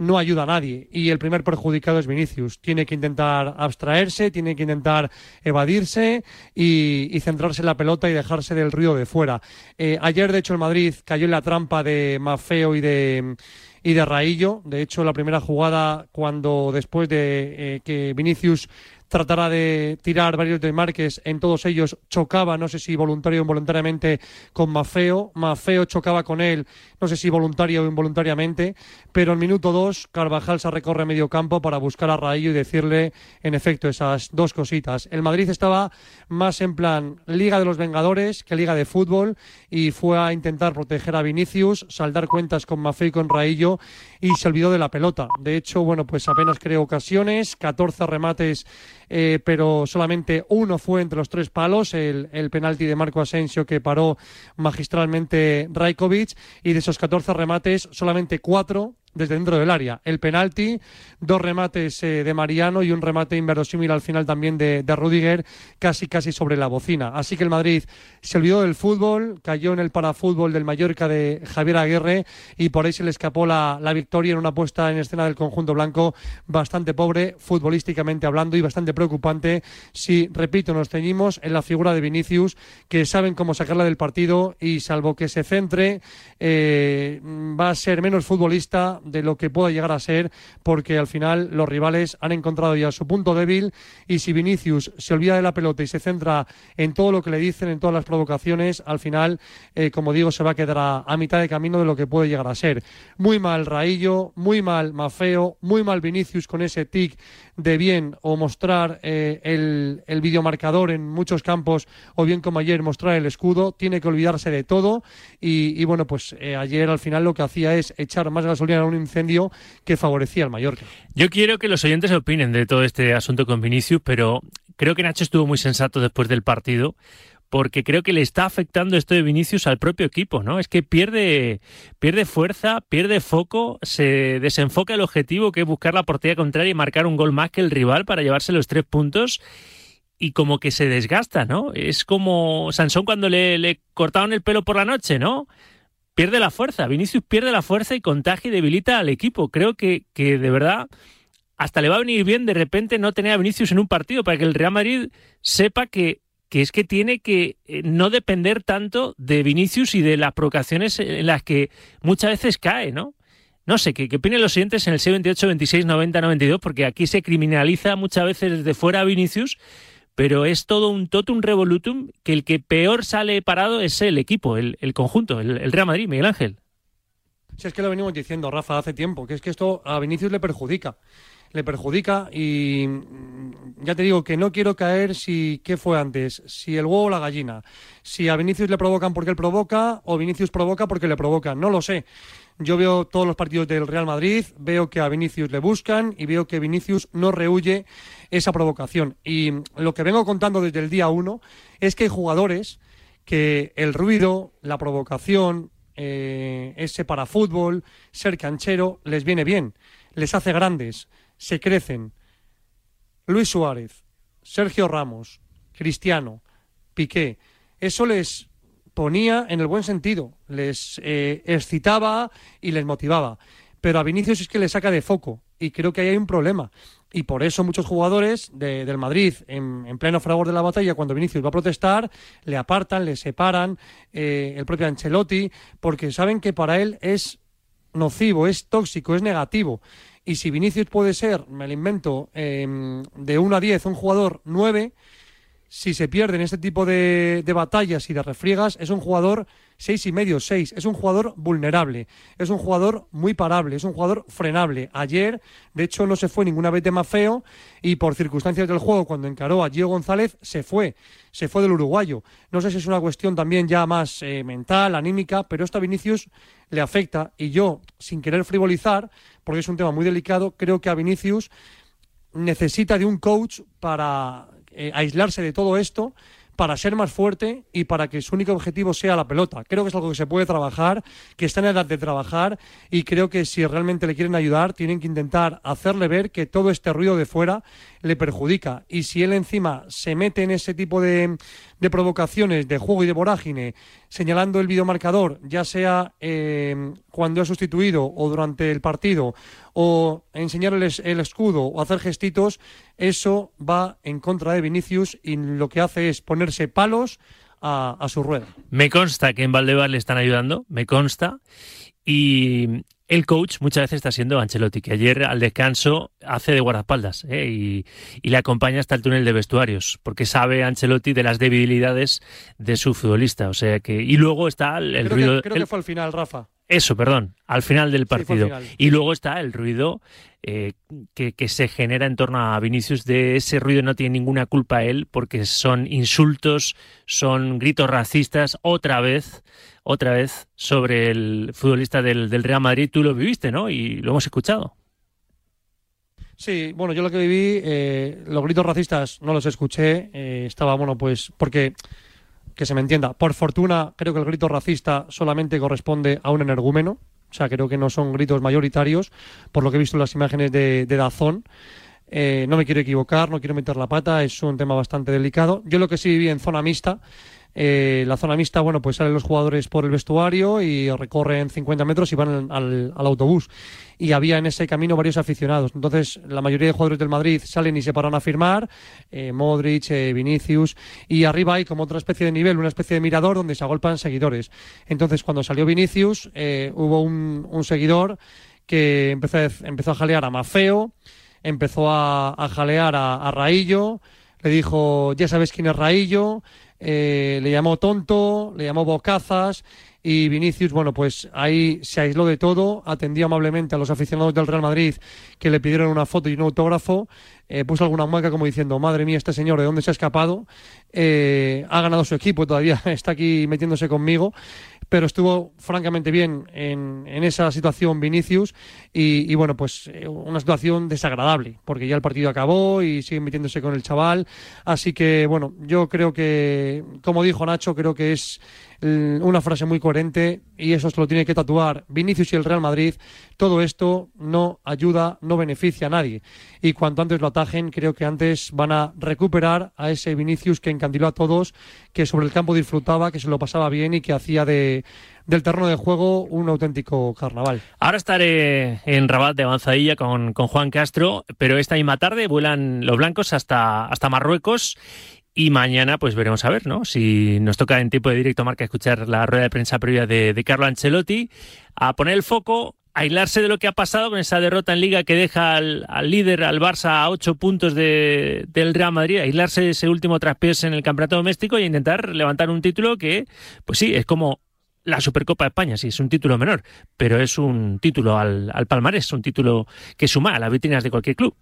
no ayuda a nadie. Y el primer perjudicado es Vinicius. Tiene que intentar abstraerse, tiene que intentar evadirse y, y centrarse en la pelota y dejarse del ruido de fuera. Eh, ayer, de hecho, el Madrid cayó en la trampa de Mafeo y de y de Raillo. De hecho, la primera jugada, cuando después de eh, que Vinicius tratara de tirar varios desmarques, en todos ellos chocaba, no sé si voluntario o involuntariamente, con Mafeo. Mafeo chocaba con él, no sé si voluntario o involuntariamente, pero en minuto dos Carvajal se recorre medio campo para buscar a Raillo y decirle, en efecto, esas dos cositas. El Madrid estaba más en plan Liga de los Vengadores que Liga de Fútbol y fue a intentar proteger a Vinicius, saldar cuentas con Mafeo y con Raillo y se olvidó de la pelota. De hecho, bueno, pues apenas creó ocasiones, 14 remates, eh, pero solamente uno fue entre los tres palos, el, penalti de Marco Asensio que paró magistralmente Rajkovic, y de esos 14 remates, solamente cuatro desde dentro del área. El penalti, dos remates eh, de Mariano y un remate inverosímil al final también de, de Rudiger, casi casi sobre la bocina. Así que el Madrid se olvidó del fútbol, cayó en el parafútbol del Mallorca de Javier Aguirre y por ahí se le escapó la, la victoria en una puesta en escena del conjunto blanco bastante pobre, futbolísticamente hablando, y bastante preocupante si, repito, nos ceñimos en la figura de Vinicius, que saben cómo sacarla del partido y salvo que se centre, eh, va a ser menos futbolista de lo que pueda llegar a ser, porque al final los rivales han encontrado ya su punto débil y si Vinicius se olvida de la pelota y se centra en todo lo que le dicen, en todas las provocaciones, al final, eh, como digo, se va a quedar a, a mitad de camino de lo que puede llegar a ser. Muy mal Raillo, muy mal Mafeo, muy mal Vinicius con ese tic de bien o mostrar eh, el, el videomarcador en muchos campos o bien como ayer mostrar el escudo, tiene que olvidarse de todo y, y bueno, pues eh, ayer al final lo que hacía es echar más gasolina a un incendio que favorecía al Mallorca. Yo quiero que los oyentes opinen de todo este asunto con Vinicius, pero creo que Nacho estuvo muy sensato después del partido porque creo que le está afectando esto de Vinicius al propio equipo, ¿no? Es que pierde, pierde fuerza, pierde foco, se desenfoca el objetivo que es buscar la portería contraria y marcar un gol más que el rival para llevarse los tres puntos y como que se desgasta, ¿no? Es como Sansón cuando le, cortaron el pelo por la noche, ¿no? Pierde la fuerza, Vinicius pierde la fuerza y contagia y debilita al equipo. Creo que, que de verdad hasta le va a venir bien de repente no tener a Vinicius en un partido para que el Real Madrid sepa que que es que tiene que eh, no depender tanto de Vinicius y de las provocaciones en las que muchas veces cae, ¿no? No sé, ¿qué, qué opinan los siguientes en el 628, 26, 90, 92? Porque aquí se criminaliza muchas veces desde fuera a Vinicius, pero es todo un totum revolutum que el que peor sale parado es el equipo, el, el conjunto, el, el Real Madrid, Miguel Ángel. Si es que lo venimos diciendo, Rafa, hace tiempo, que es que esto a Vinicius le perjudica. Le perjudica y mm, ya te digo que no quiero caer si qué fue antes, si el huevo o la gallina, si a Vinicius le provocan porque él provoca o Vinicius provoca porque le provocan, no lo sé. Yo veo todos los partidos del Real Madrid, veo que a Vinicius le buscan y veo que Vinicius no rehuye esa provocación. Y lo que vengo contando desde el día uno es que hay jugadores que el ruido, la provocación, eh, ese para fútbol, ser canchero, les viene bien, les hace grandes, se crecen. Luis Suárez, Sergio Ramos, Cristiano, Piqué, eso les ponía en el buen sentido, les eh, excitaba y les motivaba. Pero a Vinicius es que le saca de foco y creo que ahí hay un problema. Y por eso muchos jugadores de- del Madrid, en, en pleno fragor de la batalla, cuando Vinicius va a protestar, le apartan, le separan, eh, el propio Ancelotti, porque saben que para él es nocivo, es tóxico, es negativo. Y si Vinicius puede ser, me lo invento, eh, de 1 a 10, un jugador 9, si se pierde en este tipo de, batallas y de refriegas, es un jugador seis y medio, seis. Es un jugador vulnerable, es un jugador muy parable, es un jugador frenable. Ayer, de hecho, no se fue ninguna vez de Mafeo y por circunstancias del juego, cuando encaró a Diego González, se fue, se fue del uruguayo. No sé si es una cuestión también ya más eh, mental, anímica, pero esto a Vinicius le afecta y yo, sin querer frivolizar, porque es un tema muy delicado, creo que a Vinicius necesita de un coach para eh, aislarse de todo esto, para ser más fuerte y para que su único objetivo sea la pelota. Creo que es algo que se puede trabajar, que está en edad de trabajar y creo que si realmente le quieren ayudar, tienen que intentar hacerle ver que todo este ruido de fuera le perjudica. Y si él encima se mete en ese tipo de, de provocaciones de juego y de vorágine, señalando el videomarcador, ya sea eh, cuando ha sustituido o durante el partido, o enseñar el, es- el escudo o hacer gestitos, eso va en contra de Vinicius y lo que hace es ponerse palos a, a su rueda. Me consta que en Valdebebas le están ayudando, me consta. Y, el coach muchas veces está siendo Ancelotti, que ayer al descanso hace de guardaespaldas ¿eh? y, y le acompaña hasta el túnel de vestuarios, porque sabe Ancelotti de las debilidades de su futbolista. O sea que y luego está el, el creo ruido. que, creo el- que fue al final, Rafa. eso, perdón, al final del partido. Y luego está el ruido eh, que, que se genera en torno a Vinicius. De ese ruido no tiene ninguna culpa él, porque son insultos, son gritos racistas, otra vez, otra vez, sobre el futbolista del, Real Madrid. Tú lo viviste, ¿no? Y lo hemos escuchado. Sí, bueno, yo lo que viví, eh, los gritos racistas no los escuché, eh, estaba, bueno, pues, porque, que se me entienda, por fortuna creo que el grito racista solamente corresponde a un energúmeno, o sea, creo que no son gritos mayoritarios, por lo que he visto en las imágenes de, de Dazón. Eh, no me quiero equivocar, no quiero meter la pata, es un tema bastante delicado. Yo lo que sí viví en zona mixta, eh, la zona mixta, bueno, pues salen los jugadores por el vestuario y recorren 50 metros y van al, autobús. Y había en ese camino varios aficionados. Entonces, la mayoría de jugadores del Madrid salen y se paran a firmar, eh, Modric, eh, Vinicius, y arriba hay como otra especie de nivel, una especie de mirador donde se agolpan seguidores. Entonces, cuando salió Vinicius, hubo un, seguidor que empezó a, empezó a jalear a Mafeo, empezó a, a jalear a, a Raillo, le dijo, ya sabes quién es Raillo, eh, le llamó tonto, le llamó bocazas y Vinicius, bueno, pues ahí se aisló de todo, atendió amablemente a los aficionados del Real Madrid que le pidieron una foto y un autógrafo, eh, puso alguna mueca como diciendo, madre mía, este señor, ¿de dónde se ha escapado? Eh, ha ganado su equipo, todavía está aquí metiéndose conmigo, pero estuvo francamente bien en, en esa situación Vinicius y, bueno, pues eh, una situación desagradable, porque ya el partido acabó y sigue metiéndose con el chaval, así que bueno, yo creo que, como dijo Nacho, creo que es una frase muy coherente y eso se lo tiene que tatuar Vinicius y el Real Madrid. Todo esto no ayuda, no beneficia a nadie. Y cuanto antes lo atajen, creo que antes van a recuperar a ese Vinicius que encandiló a todos, que sobre el campo disfrutaba, que se lo pasaba bien y que hacía de, del terreno de juego un auténtico carnaval. Ahora estaré en Rabat de avanzadilla con, con Juan Castro, pero esta misma tarde vuelan los blancos hasta, hasta Marruecos. Y mañana, pues veremos a ver, ¿no? Si nos toca en tiempo de directo marca escuchar la rueda de prensa previa de, Carlo Ancelotti, a poner el foco, aislarse de lo que ha pasado con esa derrota en Liga que deja al, líder, al Barça, a ocho puntos de- del Real Madrid, aislarse de ese último traspiés en el campeonato doméstico e intentar levantar un título que, pues sí, es como la Supercopa de España, sí, es un título menor, pero es un título al, al palmarés, un título que suma a las vitrinas de cualquier club.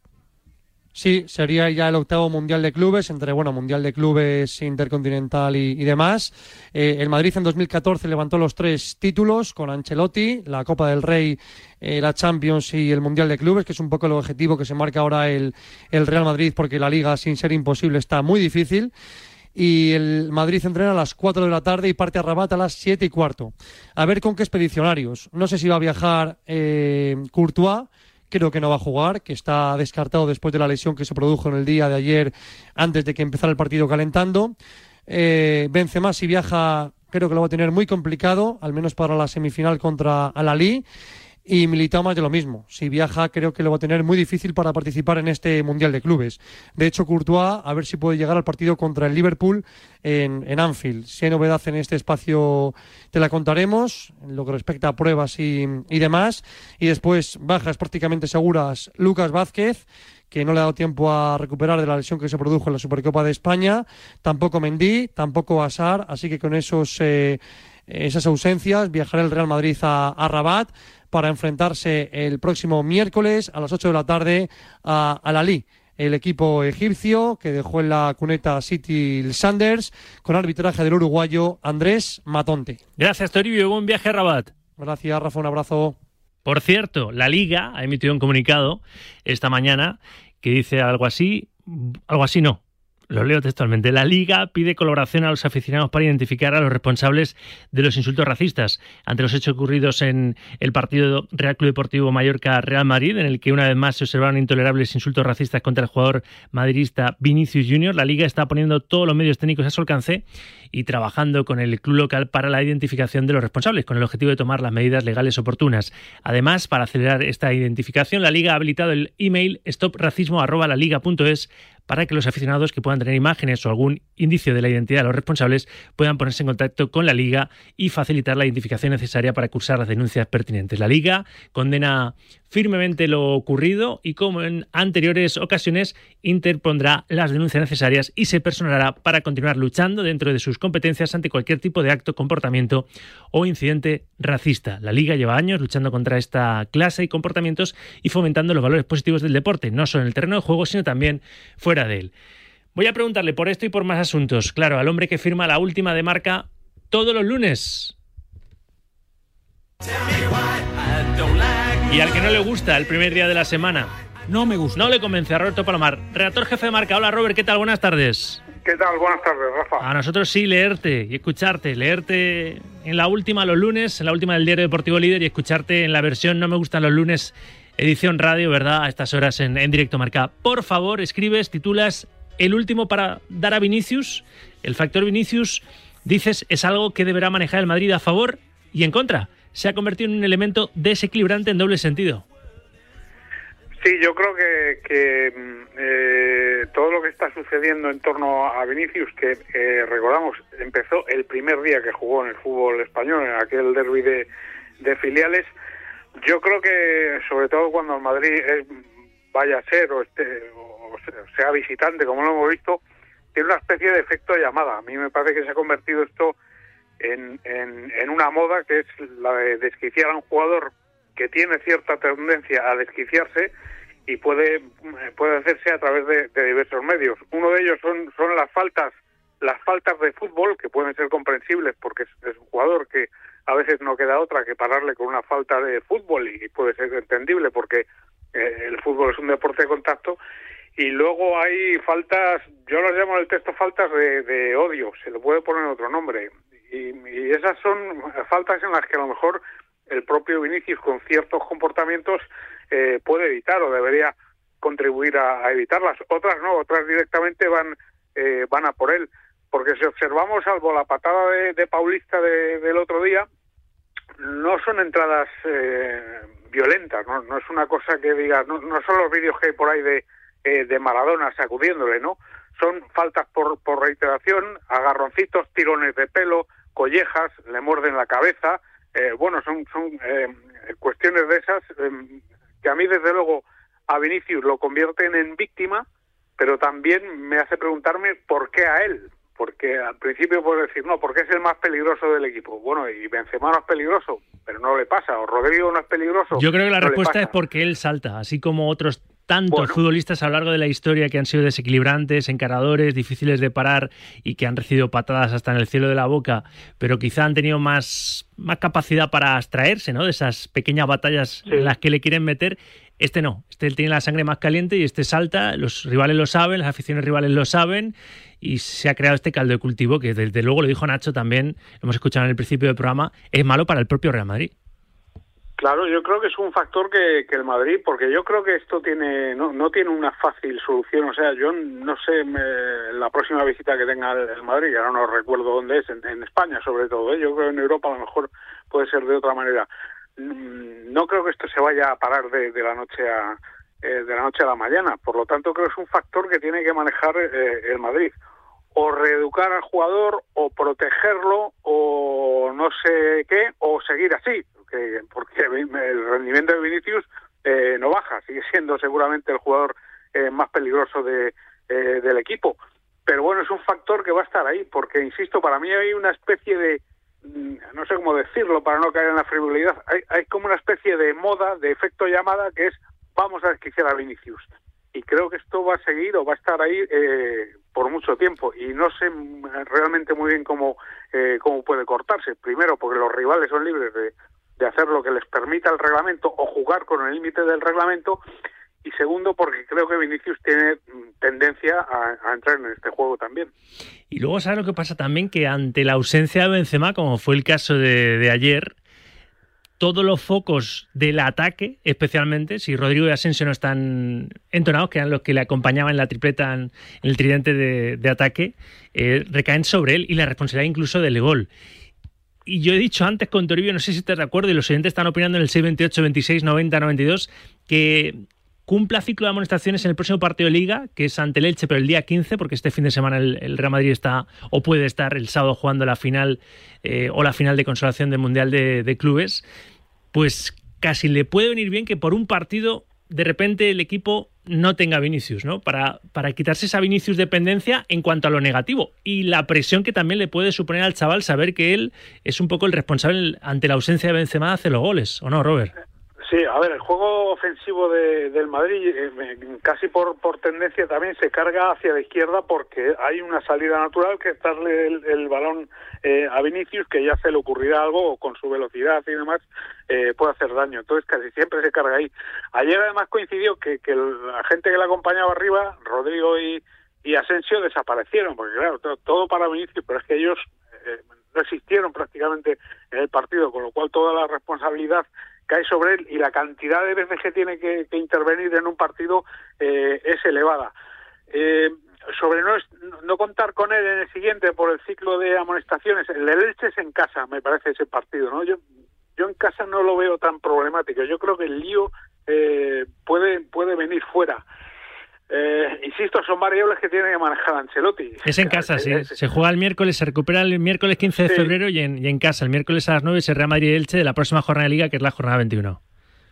Sí, sería ya el octavo Mundial de Clubes, entre, bueno, Mundial de Clubes, Intercontinental y, y demás. Eh, el Madrid en 2014 levantó los tres títulos con Ancelotti, la Copa del Rey, eh, la Champions y el Mundial de Clubes, que es un poco el objetivo que se marca ahora el, el Real Madrid, porque la Liga, sin ser imposible, está muy difícil. Y el Madrid entrena a las 4 de la tarde y parte a Rabat a las 7 y cuarto. A ver con qué expedicionarios. No sé si va a viajar eh, Courtois, creo que no va a jugar, que está descartado después de la lesión que se produjo en el día de ayer, antes de que empezara el partido calentando. Eh, Benzema si viaja, creo que lo va a tener muy complicado, al menos para la semifinal contra Al-Ali. Y Militao más de lo mismo. Si viaja, creo que lo va a tener muy difícil para participar en este Mundial de Clubes. De hecho, Courtois, a ver si puede llegar al partido contra el Liverpool en, en Anfield. Si hay novedad en este espacio, te la contaremos, en lo que respecta a pruebas y, y demás. Y después, bajas prácticamente seguras, Lucas Vázquez, que no le ha dado tiempo a recuperar de la lesión que se produjo en la Supercopa de España. Tampoco Mendy, tampoco Asar. Así que con esos, eh, esas ausencias, viajará el Real Madrid a, a Rabat para enfrentarse el próximo miércoles a las 8 de la tarde a Al Ali, el equipo egipcio que dejó en la cuneta City Sanders con arbitraje del uruguayo Andrés Matonte. Gracias, Toribio. Buen viaje a Rabat. Gracias, Rafa. Un abrazo. Por cierto, la Liga ha emitido un comunicado esta mañana que dice algo así, algo así no. Lo leo textualmente. La Liga pide colaboración a los aficionados para identificar a los responsables de los insultos racistas ante los hechos ocurridos en el partido Real Club Deportivo Mallorca-Real Madrid, en el que una vez más se observaron intolerables insultos racistas contra el jugador madridista Vinicius Junior. La Liga está poniendo todos los medios técnicos a su alcance y trabajando con el club local para la identificación de los responsables, con el objetivo de tomar las medidas legales oportunas. Además, para acelerar esta identificación, la Liga ha habilitado el email stopracismo.es para que los aficionados que puedan tener imágenes o algún indicio de la identidad de los responsables puedan ponerse en contacto con la Liga y facilitar la identificación necesaria para cursar las denuncias pertinentes. La Liga condena firmemente lo ocurrido y como en anteriores ocasiones interpondrá las denuncias necesarias y se personará para continuar luchando dentro de sus competencias ante cualquier tipo de acto, comportamiento o incidente racista. La Liga lleva años luchando contra esta clase y comportamientos y fomentando los valores positivos del deporte, no solo en el terreno de juego, sino también fuera de él. Voy a preguntarle por esto y por más asuntos, claro, al hombre que firma la última de marca todos los lunes. Y al que no le gusta el primer día de la semana. No me gusta. No le convence a Roberto Palomar. Redactor jefe de marca. Hola Robert, ¿qué tal? Buenas tardes. ¿Qué tal? Buenas tardes, Rafa. A nosotros sí, leerte y escucharte. Leerte en la última los lunes, en la última del Diario Deportivo Líder y escucharte en la versión No me gustan los lunes, edición radio, ¿verdad? A estas horas en, en directo marca. Por favor, escribes, titulas el último para dar a Vinicius. El factor Vinicius, dices, es algo que deberá manejar el Madrid a favor y en contra. Se ha convertido en un elemento desequilibrante en doble sentido. Sí, yo creo que, que mm, eh, todo lo que está sucediendo en torno a Vinicius, que eh, recordamos, empezó el primer día que jugó en el fútbol español, en aquel derby de, filiales, yo creo que sobre todo cuando el Madrid es- vaya a ser o, esté, o se- sea visitante, como lo hemos visto, tiene una especie de efecto llamada. A mí me parece que se ha convertido esto en, en, una moda que es la de desquiciar a un jugador que tiene cierta tendencia a desquiciarse y puede puede hacerse a través de, diversos medios. Uno de ellos son son las faltas las faltas de fútbol que pueden ser comprensibles porque es, es un jugador que a veces no queda otra que pararle con una falta de fútbol y puede ser entendible porque eh, el fútbol es un deporte de contacto y luego hay faltas, yo las llamo en el texto faltas de, de odio, se le puede poner otro nombre. Y, y esas son faltas en las que a lo mejor el propio Vinicius con ciertos comportamientos eh, puede evitar o debería contribuir a, evitarlas. Otras no, otras directamente van, eh, van a por él. Porque si observamos, salvo la patada de, de Paulista de- del otro día, no son entradas eh, violentas, ¿no? no es una cosa que digas, no, no son los vídeos que hay por ahí de, eh, de Maradona sacudiéndole, ¿no? Son faltas por, por reiteración, agarroncitos, tirones de pelo, collejas, le muerden la cabeza, eh, bueno, son, son eh, cuestiones de esas eh, que a mí desde luego a Vinicius lo convierten en víctima, pero también me hace preguntarme por qué a él, porque al principio puedo decir, no, porque es el más peligroso del equipo. Bueno, y Benzema no es peligroso, pero no le pasa, o Rodrigo no es peligroso. Yo creo que la no respuesta es porque él salta, así como otros tantos Bueno. futbolistas a lo largo de la historia que han sido desequilibrantes, encaradores, difíciles de parar y que han recibido patadas hasta en el cielo de la boca, pero quizá han tenido más, más capacidad para abstraerse ¿no? de esas pequeñas batallas en las que le quieren meter. Este no, este tiene la sangre más caliente y este salta, los rivales lo saben, las aficiones rivales lo saben y se ha creado este caldo de cultivo que desde luego lo dijo Nacho también, lo hemos escuchado en el principio del programa, es malo para el propio Real Madrid. Claro, yo creo que es un factor que, que el Madrid, porque yo creo que esto tiene no, no tiene una fácil solución. O sea, yo no sé me- la próxima visita que tenga el, Madrid, ahora no recuerdo dónde es, en, en España sobre todo. ¿eh? Yo creo que en Europa a lo mejor puede ser de otra manera. Mm, No creo que esto se vaya a parar de, de la noche a eh, de la noche a la mañana. Por lo tanto, creo que es un factor que tiene que manejar eh, el Madrid o reeducar al jugador o protegerlo o no sé qué o seguir así que- porque el rendimiento de Vinicius eh, no baja sigue siendo seguramente el jugador eh, más peligroso de, eh, del equipo. Pero bueno es un factor que va a estar ahí porque insisto para mí hay una especie de mm, no sé cómo decirlo para no caer en la frivolidad hay, hay como una especie de moda de efecto llamada que es vamos a desquiciar a Vinicius. Y creo que esto va a seguir o va a estar ahí eh, por mucho tiempo. Y no sé mm, realmente muy bien cómo eh, cómo puede cortarse. Primero porque los rivales son libres de, de hacer lo que les permita el reglamento o jugar con el límite del reglamento y segundo porque creo que Vinicius tiene mm, tendencia a, entrar en este juego también Y luego, ¿sabes lo que pasa también? Que ante la ausencia de Benzema, como fue el caso de, de ayer, todos los focos del ataque, especialmente, si Rodrigo y Asensio no están entonados, que eran los que le acompañaban en la tripleta, en el tridente de, de ataque, eh, recaen sobre él y la responsabilidad incluso del gol. Y yo he dicho antes con Toribio, no sé si estás de acuerdo, y los oyentes están opinando en el 628, 26, 90, 92, que cumpla ciclo de amonestaciones en el próximo partido de Liga, que es ante el Elche, pero el día 15, porque este fin de semana el, el Real Madrid está o puede estar el sábado jugando la final eh, o la final de consolación del Mundial de, de Clubes, pues casi le puede venir bien que por un partido de repente el equipo no tenga Vinicius, ¿no? Para, para quitarse esa Vinicius dependencia en cuanto a lo negativo y la presión que también le puede suponer al chaval saber que él es un poco el responsable ante la ausencia de Benzema de hacer los goles, ¿o no, Robert? Sí, a ver, el juego ofensivo de- del Madrid eh, eh, casi por, por tendencia también se carga hacia la izquierda porque hay una salida natural que es darle el, balón eh, a Vinicius que ya se le ocurrirá algo o con su velocidad y demás eh, puede hacer daño. Entonces casi siempre se carga ahí. Ayer además coincidió que, que la gente que le acompañaba arriba, Rodrigo y, y Asensio, desaparecieron porque claro, to- todo para Vinicius, pero es que ellos eh, no existieron prácticamente en el partido, con lo cual toda la responsabilidad cae sobre él y la cantidad de veces que tiene que, intervenir en un partido eh, es elevada. Eh, sobre no, no contar con él en el siguiente por el ciclo de amonestaciones, el Elche es en casa, me parece ese partido, ¿no? Yo, yo en casa no lo veo tan problemático. Yo creo que el lío eh, puede puede venir fuera. Eh, insisto, son variables que tiene que manejar Ancelotti. Es en casa, sí. Se juega el miércoles, se recupera el miércoles 15 de Sí. febrero y en, y en casa. El miércoles a las 9 se Real Madrid-Elche de la próxima jornada de Liga, que es la jornada 21.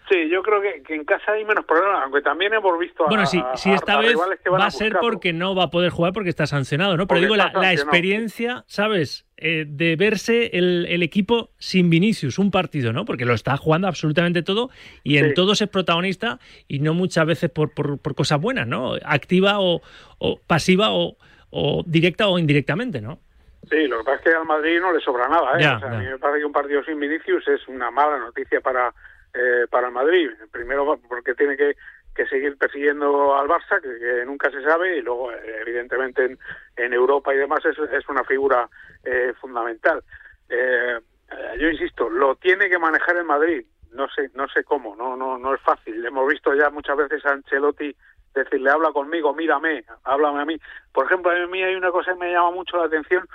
Sí, yo creo que, que en casa hay menos problemas, aunque también hemos visto a, Bueno, si, a- si a- esta a vez que van va a ser buscarlo. porque no va a poder jugar porque está sancionado, ¿no? Pero Porque digo, la, experiencia, ¿sabes? Eh, de verse el, el equipo sin Vinicius, un partido, ¿no? Porque lo está jugando absolutamente todo y en Sí. todos es protagonista y no muchas veces por, por, por cosas buenas, ¿no? Activa o, o pasiva o, o directa o indirectamente, ¿no? Sí, lo que pasa es que al Madrid no le sobra nada. ¿eh? Ya, o sea, ya. A mí me parece que un partido sin Vinicius es una mala noticia para, eh, para Madrid. Primero porque tiene que, seguir persiguiendo al Barça, que, nunca se sabe, y luego, eh, evidentemente, en, en Europa y demás es, es una figura eh, fundamental. Eh, yo insisto, lo tiene que manejar el Madrid. No sé, no sé cómo, no, no, no es fácil. Hemos visto ya muchas veces a Ancelotti decirle, habla conmigo, mírame, háblame a mí. Por ejemplo, a mí hay una cosa que me llama mucho la atención.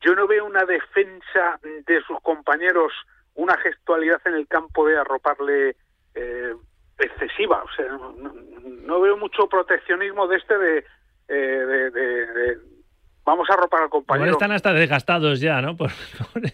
Yo no veo una defensa de sus compañeros, una gestualidad en el campo de arroparle eh, excesiva. O sea, no, no- veo mucho proteccionismo de este de, eh, de, de- de vamos a arropar al compañero. están hasta desgastados ya, ¿no? Por-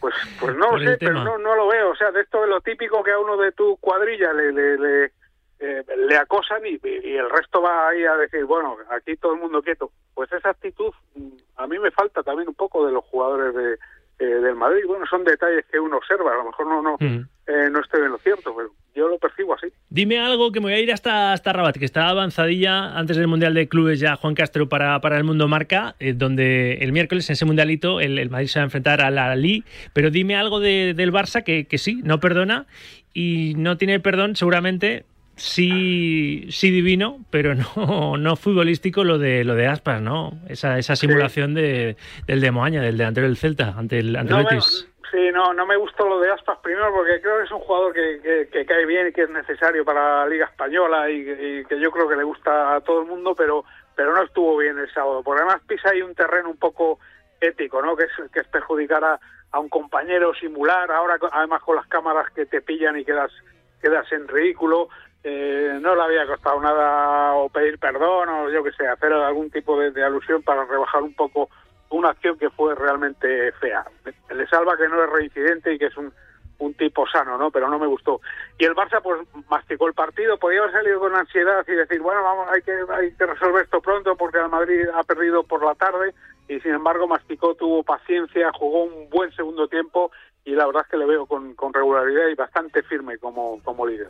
Pues, pues no lo sé, pero no, no lo veo. O sea, de esto de lo típico que a uno de tu cuadrilla le, le, le, eh, le acosan y, y el resto va ahí a decir, bueno, aquí todo el mundo quieto. Pues esa actitud mm, a mí me falta también un poco de los jugadores de, eh, del Madrid. Bueno, son detalles que uno observa. A lo mejor no, no, Mm. eh, no estoy en lo cierto, pero yo lo percibo así. Dime algo que me voy a ir hasta, hasta Rabat, que está avanzadilla antes del Mundial de Clubes ya Juan Castro para, para el Mundo Marca, eh, donde el miércoles en ese mundialito el, el Madrid se va a enfrentar al Ali, pero dime algo de- del Barça que, que sí, no perdona y no tiene perdón seguramente sí, sí divino, pero no, no futbolístico lo de lo de Aspas, ¿no? Esa, esa simulación de, del de Moaña, del delantero del Celta, ante el, ante No me, sí, no, no me gustó lo de Aspas primero porque creo que es un jugador que, que, que cae bien y que es necesario para la Liga Española y, y que yo creo que le gusta a todo el mundo, pero pero no estuvo bien el sábado. Porque además pisa ahí un terreno un poco ético, ¿no? Que es, que es perjudicar a, a un compañero, simular, ahora además con las cámaras que te pillan y quedas, quedas en ridículo. Eh, no le había costado nada o pedir perdón o yo que sé, hacer algún tipo de, de alusión para rebajar un poco una acción que fue realmente fea. Le salva que no es reincidente y que es un, un tipo sano, ¿no? Pero no me gustó. Y el Barça, pues, masticó el partido. Podía haber salido con ansiedad y decir, bueno, vamos, hay que, hay que resolver esto pronto porque el Madrid ha perdido por la tarde. Y sin embargo, masticó, tuvo paciencia, jugó un buen segundo tiempo y la verdad es que le veo con, con regularidad y bastante firme como, como líder.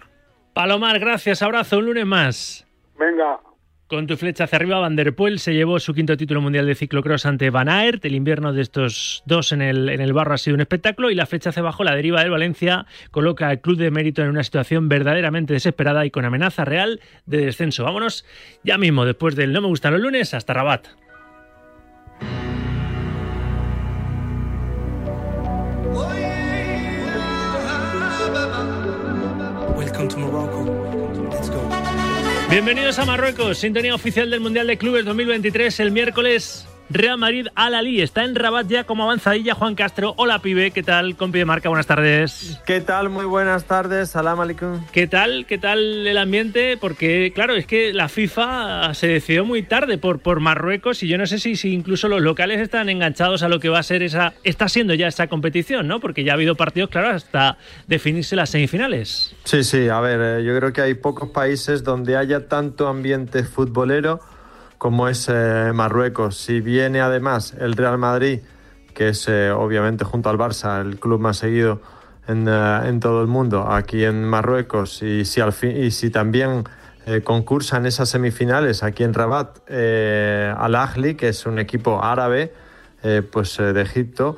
Palomar, gracias, abrazo, un lunes más. Venga, Con tu flecha hacia arriba, Van der Poel se llevó su quinto título mundial de ciclocross ante Van Aert. El invierno de estos dos en el, en el barro ha sido un espectáculo y la flecha hacia abajo, la deriva del Valencia, coloca al club de mérito en una situación verdaderamente desesperada y con amenaza real de descenso. Vámonos ya mismo, después del No me gustan los lunes, hasta Rabat. Bienvenidos a Marruecos, sintonía oficial del Mundial de Clubes 2023. El miércoles Real Madrid al Ali. Está en Rabat ya como avanzadilla Juan Castro. Hola, pibe. ¿Qué tal? Compi de marca, buenas tardes. ¿Qué tal? Muy buenas tardes. Salam alaikum. ¿Qué tal? ¿Qué tal el ambiente? Porque, claro, es que la FIFA se decidió muy tarde por, por Marruecos y yo no sé si, si incluso los locales están enganchados a lo que va a ser esa. Está siendo ya esa competición, ¿no? Porque ya ha habido partidos, claro, hasta definirse las semifinales. Sí, sí. A ver, eh, yo creo que hay pocos países donde haya tanto ambiente futbolero como es eh, Marruecos. Si viene además el Real Madrid, que es eh, obviamente junto al Barça el club más seguido en, eh, en todo el mundo, aquí en Marruecos, y si, al fin, y si también eh, concursan esas semifinales aquí en Rabat eh, al Ahly, que es un equipo árabe eh, pues, de Egipto,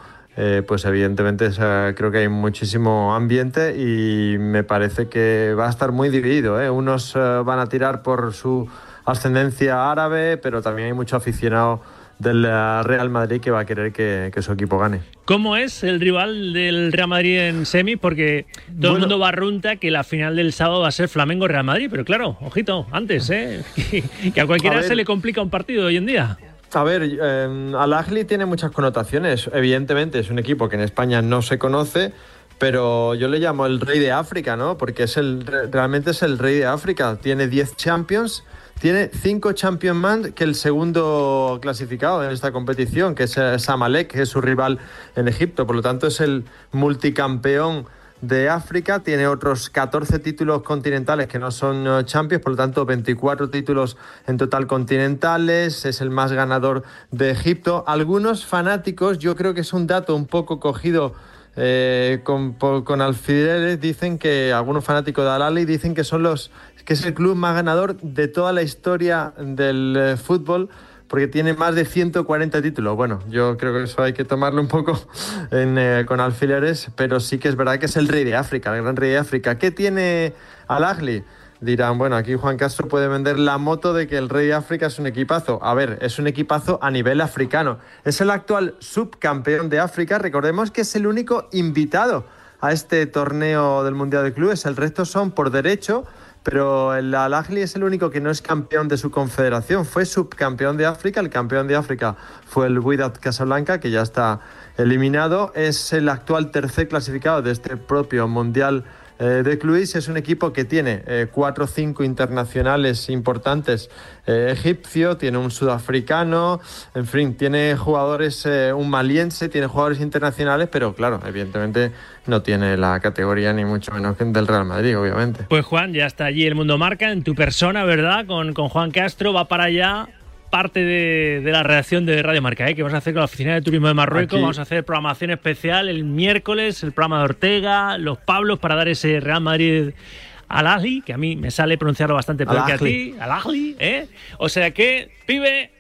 pues evidentemente creo que hay muchísimo ambiente y me parece que va a estar muy dividido. Unos van a tirar por su ascendencia árabe, pero también hay mucho aficionado del eh, Real Madrid que va a querer que, que su equipo gane. ¿Cómo es el rival del Real Madrid en semi? Porque todo el mundo barrunta que la final del sábado va a ser Flamengo-Real Madrid, pero claro, ojito, antes, ¿eh? que a cualquiera A se le complica un partido hoy en día. A ver, eh, Al Ahly tiene muchas connotaciones. Evidentemente es un equipo que en España no se conoce, pero yo le llamo el rey de África, ¿no? Porque es el, re- realmente es el rey de África. Tiene 10 Champions, tiene 5 Champions más que el segundo clasificado en esta competición, que es eh, Samalek, que es su rival en Egipto. Por lo tanto, es el multicampeón de África, tiene otros 14 títulos continentales que no son eh, Champions, por lo tanto 24 títulos en total continentales, es el más ganador de Egipto. Algunos fanáticos, yo creo que es un dato un poco cogido eh, con, con alfileres, dicen que algunos fanáticos de Al-Ahly dicen que son los que es el club más ganador de toda la historia del eh, fútbol porque tiene más de 140 títulos. Bueno, yo creo que eso hay que tomarlo un poco eh, con alfileres, pero sí que es verdad que es el rey de África, el gran rey de África. ¿Qué tiene Al Ahly? Dirán, bueno, aquí Juan Castro puede vender la moto de que el rey de África es un equipazo. A ver, es un equipazo a nivel africano. Es el actual subcampeón de África. Recordemos que es el único invitado a este torneo del Mundial de Clubes. El resto son por derecho, pero el Al Ahly es el único que no es campeón de su confederación. Fue subcampeón de África. El campeón de África fue el Wydad Casablanca, que ya está eliminado. Es el actual tercer clasificado de este propio Mundial eh, de Cluis. Es un equipo que tiene eh, cuatro o cinco internacionales importantes. Eh, egipcio, tiene un sudafricano, en fin, tiene jugadores, eh, un maliense, tiene jugadores internacionales, pero claro, evidentemente no tiene la categoría ni mucho menos que del Real Madrid, obviamente. Pues Juan, ya está allí el Mundo Marca, en tu persona, ¿verdad? Con, con Juan Castro, va para allá parte de, de la redacción de Radio Marca, ¿eh? que vamos a hacer con la Oficina de Turismo de Marruecos, Aquí. vamos a hacer programación especial el miércoles, el programa de Ortega, los Pablos para dar ese Real Madrid al Ahly, que a mí me sale pronunciarlo bastante peor que a ti, al Ahly, ¿eh? O sea que, pibe,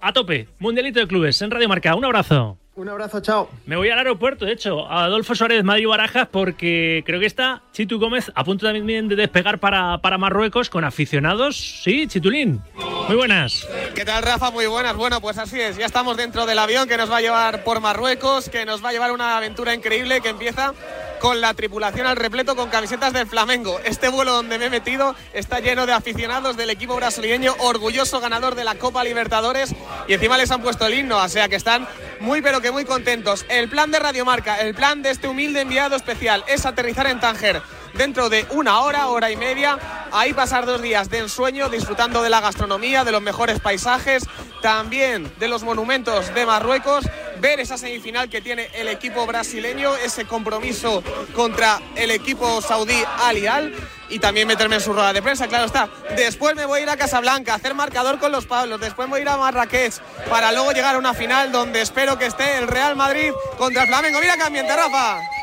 a tope, Mundialito de Clubes en Radio Marca, un abrazo. Un abrazo, chao. Me voy al aeropuerto, de hecho, a Adolfo Suárez Madrid Barajas, porque creo que está Chitu Gómez a punto también de despegar para, para Marruecos con aficionados. Sí, Chitulín. Muy buenas. ¿Qué tal, Rafa? Muy buenas. Bueno, pues así es. Ya estamos dentro del avión que nos va a llevar por Marruecos, que nos va a llevar una aventura increíble que empieza con la tripulación al repleto con camisetas del Flamengo. Este vuelo donde me he metido está lleno de aficionados del equipo brasileño, orgulloso ganador de la Copa Libertadores y encima les han puesto el himno, o sea que están muy pero que muy contentos. El plan de Radiomarca, el plan de este humilde enviado especial es aterrizar en Tánger dentro de una hora, hora y media, ahí pasar dos días de ensueño disfrutando de la gastronomía, de los mejores paisajes, también de los monumentos de Marruecos, ver esa semifinal que tiene el equipo brasileño, ese compromiso contra el equipo saudí Al Hilal y también meterme en su rueda de prensa, claro está. Después me voy a ir a Casablanca, a hacer marcador con los Pablos, después me voy a ir a Marrakech para luego llegar a una final donde espero que esté el Real Madrid contra Flamengo. Mira qué ambiente, Rafa.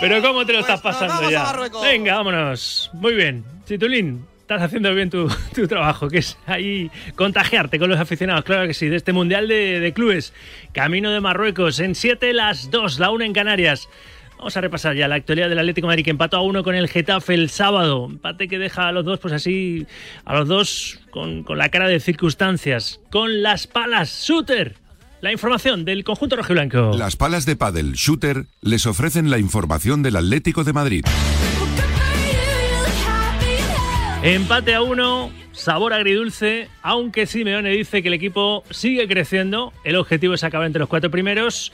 Pero ¿cómo te lo estás Pues nos pasando ya? Venga, vámonos. Muy bien. Chitulín, estás haciendo bien tu, tu trabajo, que es ahí contagiarte con los aficionados, claro que sí, de este Mundial de, de Clubes. Camino de Marruecos, en 7 las 2, la 1 en Canarias. Vamos a repasar ya la actualidad del Atlético de Madrid, que empató a uno con el Getafe el sábado. Empate que deja a los dos, pues así, a los dos con, con la cara de circunstancias. Con las palas, Shooter. La información del conjunto rojiblanco. Las palas de pádel Shooter les ofrecen la información del Atlético de Madrid. Empate a uno sabor agridulce, aunque Simeone dice que el equipo sigue creciendo, el objetivo es acabar entre los cuatro primeros.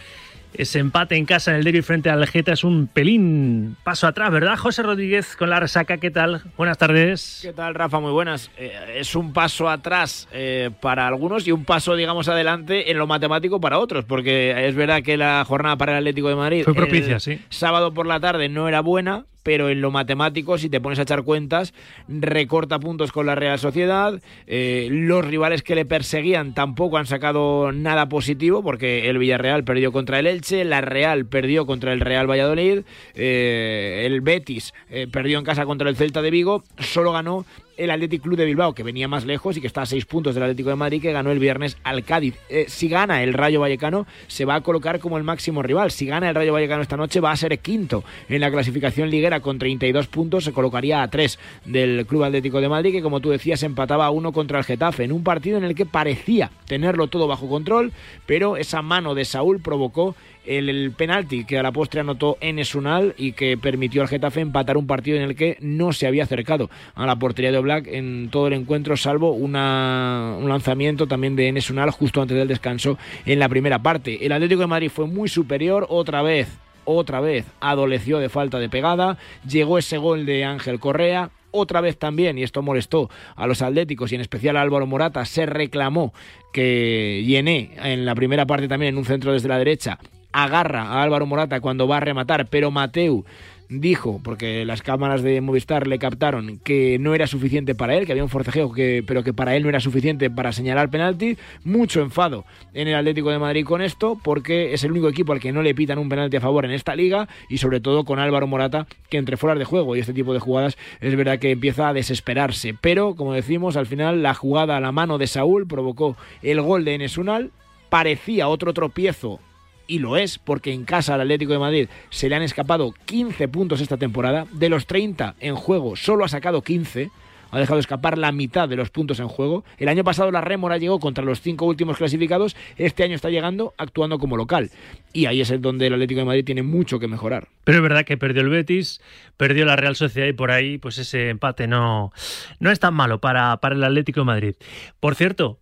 Ese empate en casa en el derby frente al Geta es un pelín paso atrás, ¿verdad? José Rodríguez con la resaca, ¿qué tal? Buenas tardes. ¿Qué tal, Rafa? Muy buenas. Eh, es un paso atrás eh, para algunos y un paso, digamos, adelante en lo matemático para otros, porque es verdad que la jornada para el Atlético de Madrid Fue propicia, el sí. sábado por la tarde no era buena, pero en lo matemático, si te pones a echar cuentas, recorta puntos con la Real Sociedad. eh, los rivales que le perseguían tampoco han sacado nada positivo, porque el Villarreal perdió contra el Elche, la Real perdió contra el Real Valladolid, eh, el Betis eh, perdió en casa contra el Celta de Vigo, solo ganó el Athletic Club de Bilbao, que venía más lejos y que está a seis puntos del Atlético de Madrid, que ganó el viernes al Cádiz. Eh, si gana el Rayo Vallecano, se va a colocar como el máximo rival. Si gana el Rayo Vallecano esta noche, va a ser quinto en la clasificación liguera con 32 puntos. Se colocaría a tres del Club Atlético de Madrid, que como tú decías, empataba a uno contra el Getafe, en un partido en el que parecía tenerlo todo bajo control, pero esa mano de Saúl provocó el, penalti que a la postre anotó Enes Unal y que permitió al Getafe empatar un partido en el que no se había acercado a la portería de Black en todo el encuentro, salvo una- un lanzamiento también de Enes Unal justo antes del descanso en la primera parte. El Atlético de Madrid fue muy superior otra vez. Otra vez adoleció de falta de pegada, llegó ese gol de Ángel Correa, otra vez también, y esto molestó a los atléticos y en especial a Álvaro Morata, se reclamó que Yené en la primera parte también en un centro desde la derecha agarra a Álvaro Morata cuando va a rematar, pero Mateu dijo, porque las cámaras de Movistar le captaron, que no era suficiente para él, que había un forcejeo, que, pero que para él no era suficiente para señalar penalti. Mucho enfado en el Atlético de Madrid con esto, porque es el único equipo al que no le pitan un penalti a favor en esta liga, y sobre todo con Álvaro Morata, que entre fuera de juego y este tipo de jugadas es verdad que empieza a desesperarse. Pero, como decimos, al final la jugada a la mano de Saúl provocó el gol de Enes Unal, parecía otro tropiezo y lo es porque en casa al Atlético de Madrid se le han escapado 15 puntos esta temporada. De los 30 en juego, solo ha sacado 15. Ha dejado escapar la mitad de los puntos en juego. El año pasado la Rémora llegó contra los cinco últimos clasificados. Este año está llegando actuando como local. Y ahí es donde el Atlético de Madrid tiene mucho que mejorar. Pero es verdad que perdió el Betis, perdió la Real Sociedad y por ahí, pues ese empate no, no es tan malo para, para el Atlético de Madrid. Por cierto,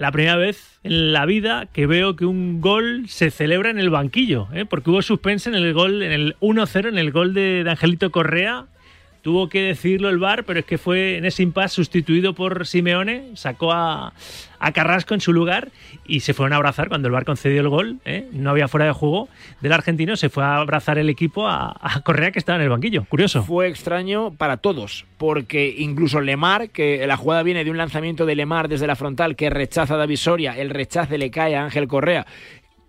la primera vez en la vida que veo que un gol se celebra en el banquillo, ¿eh? porque hubo suspense en el gol, en el 1-0, en el gol de, de Angelito Correa. Tuvo que decirlo el VAR, pero es que fue en ese impasse sustituido por Simeone, sacó a, Carrasco en su lugar y se fueron a abrazar cuando el VAR concedió el gol. ¿eh? No había fuera de juego del argentino, se fue a abrazar el equipo a, a Correa que estaba en el banquillo. Curioso. Fue extraño para todos, porque incluso Lemar, que la jugada viene de un lanzamiento de Lemar desde la frontal que rechaza a David Soria, el rechace le cae a Ángel Correa,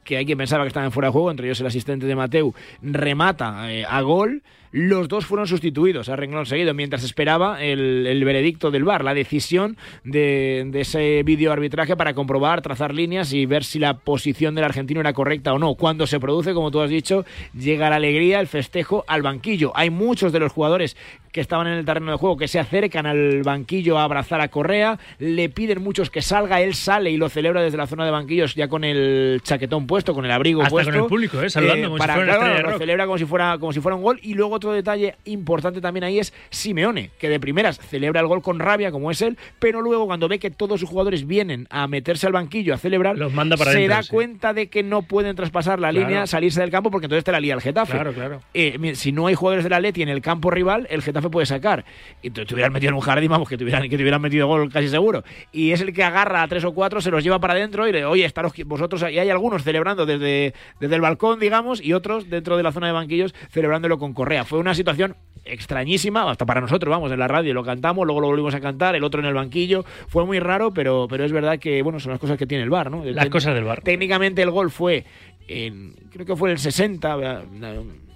que hay quien pensaba que estaba en fuera de juego, entre ellos el asistente de Mateu, remata eh, a gol. Los dos fueron sustituidos a renglón seguido mientras esperaba el, el veredicto del VAR, la decisión de, de ese vídeo arbitraje para comprobar, trazar líneas y ver si la posición del argentino era correcta o no. Cuando se produce, como tú has dicho, llega la alegría, el festejo al banquillo. Hay muchos de los jugadores que estaban en el terreno de juego que se acercan al banquillo a abrazar a Correa, le piden muchos que salga, él sale y lo celebra desde la zona de banquillos ya con el chaquetón puesto, con el abrigo Hasta puesto. con el público, ¿eh? Saludando como si para, fuera claro, estrella de lo celebra como si fuera como si fuera un gol y luego otro detalle importante también ahí es Simeone, que de primeras celebra el gol con rabia como es él, pero luego cuando ve que todos sus jugadores vienen a meterse al banquillo a celebrar, manda para se adentro, da sí. cuenta de que no pueden traspasar la Claro. línea, salirse del campo porque entonces te la lía el Getafe. Claro, claro. Eh, si no hay jugadores del Atleti en el campo rival, el Getafe puede sacar. Y te, te hubieran metido en un jardín, vamos, que te hubieran, que te hubieran metido gol casi seguro. Y es el que agarra a tres o cuatro, se los lleva para adentro y le, oye, estaros vosotros, y hay algunos celebrando desde, desde el balcón, digamos, y otros dentro de la zona de banquillos celebrándolo con Correa. Fue una situación extrañísima, hasta para nosotros, vamos, en la radio lo cantamos, luego lo volvimos a cantar, el otro en el banquillo, fue muy raro, pero, pero es verdad que, bueno, son las cosas que tiene el bar, ¿no? Las cosas del VAR. Técnicamente el gol fue en, creo que fue en el 60,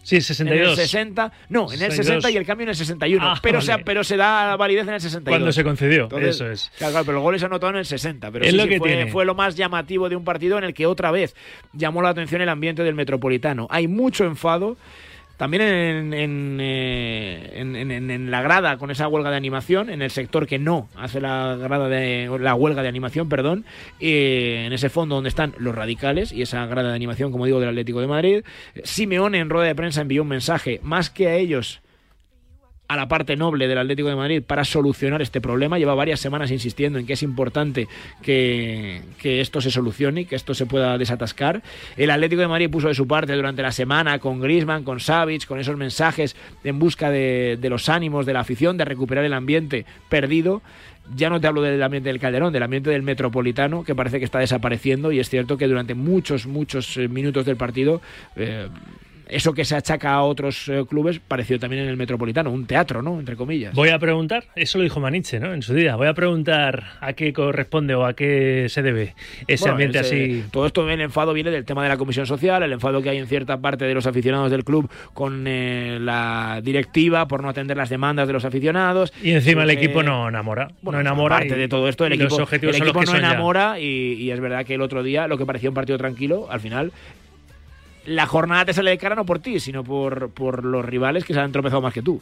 Sí, en 62. el 60, no, en el 62. 60 y el cambio en el 61, Ah, pero, se, vale. pero se da validez en el 62. Cuando se concedió, Entonces, eso es. Claro, claro, pero el gol se anotó en el 60, pero Es sí, lo sí, que fue, tiene. fue lo más llamativo de un partido en el que otra vez llamó la atención el ambiente del Metropolitano. Hay mucho enfado. También eh, en la grada con esa huelga de animación, en el sector que no hace la grada de la huelga de animación, perdón, eh, en ese fondo donde están los radicales y esa grada de animación, como digo, del Atlético de Madrid. Simeone en rueda de prensa envió un mensaje, más que a ellos a la parte noble del Atlético de Madrid para solucionar este problema. Lleva varias semanas insistiendo en que es importante que, que esto se solucione y que esto se pueda desatascar. El Atlético de Madrid puso de su parte durante la semana con Griezmann, con Savic, con esos mensajes en busca de, de los ánimos de la afición, de recuperar el ambiente perdido. Ya no te hablo del ambiente del Calderón, del ambiente del Metropolitano, que parece que está desapareciendo y es cierto que durante muchos, muchos eh, minutos del partido eh, eso que se achaca a otros eh, clubes pareció también en el Metropolitano, un teatro, ¿no? Entre comillas. Voy a preguntar, eso lo dijo Maniche, ¿no? En su día. Voy a preguntar a qué corresponde o a qué se debe ese Bueno, ambiente ese- así. Todo esto, el enfado viene del tema de la comisión social, el enfado que hay en cierta parte de los aficionados del club con eh, la directiva por no atender las demandas de los aficionados. Y encima el Surge- equipo no enamora. Bueno, no enamora. aparte y- de todo esto, el equipo, los objetivos el equipo no enamora y, y es verdad que el otro día lo que parecía un partido tranquilo, al final la jornada te sale de cara no por ti, sino por, por los rivales que se han tropezado más que tú.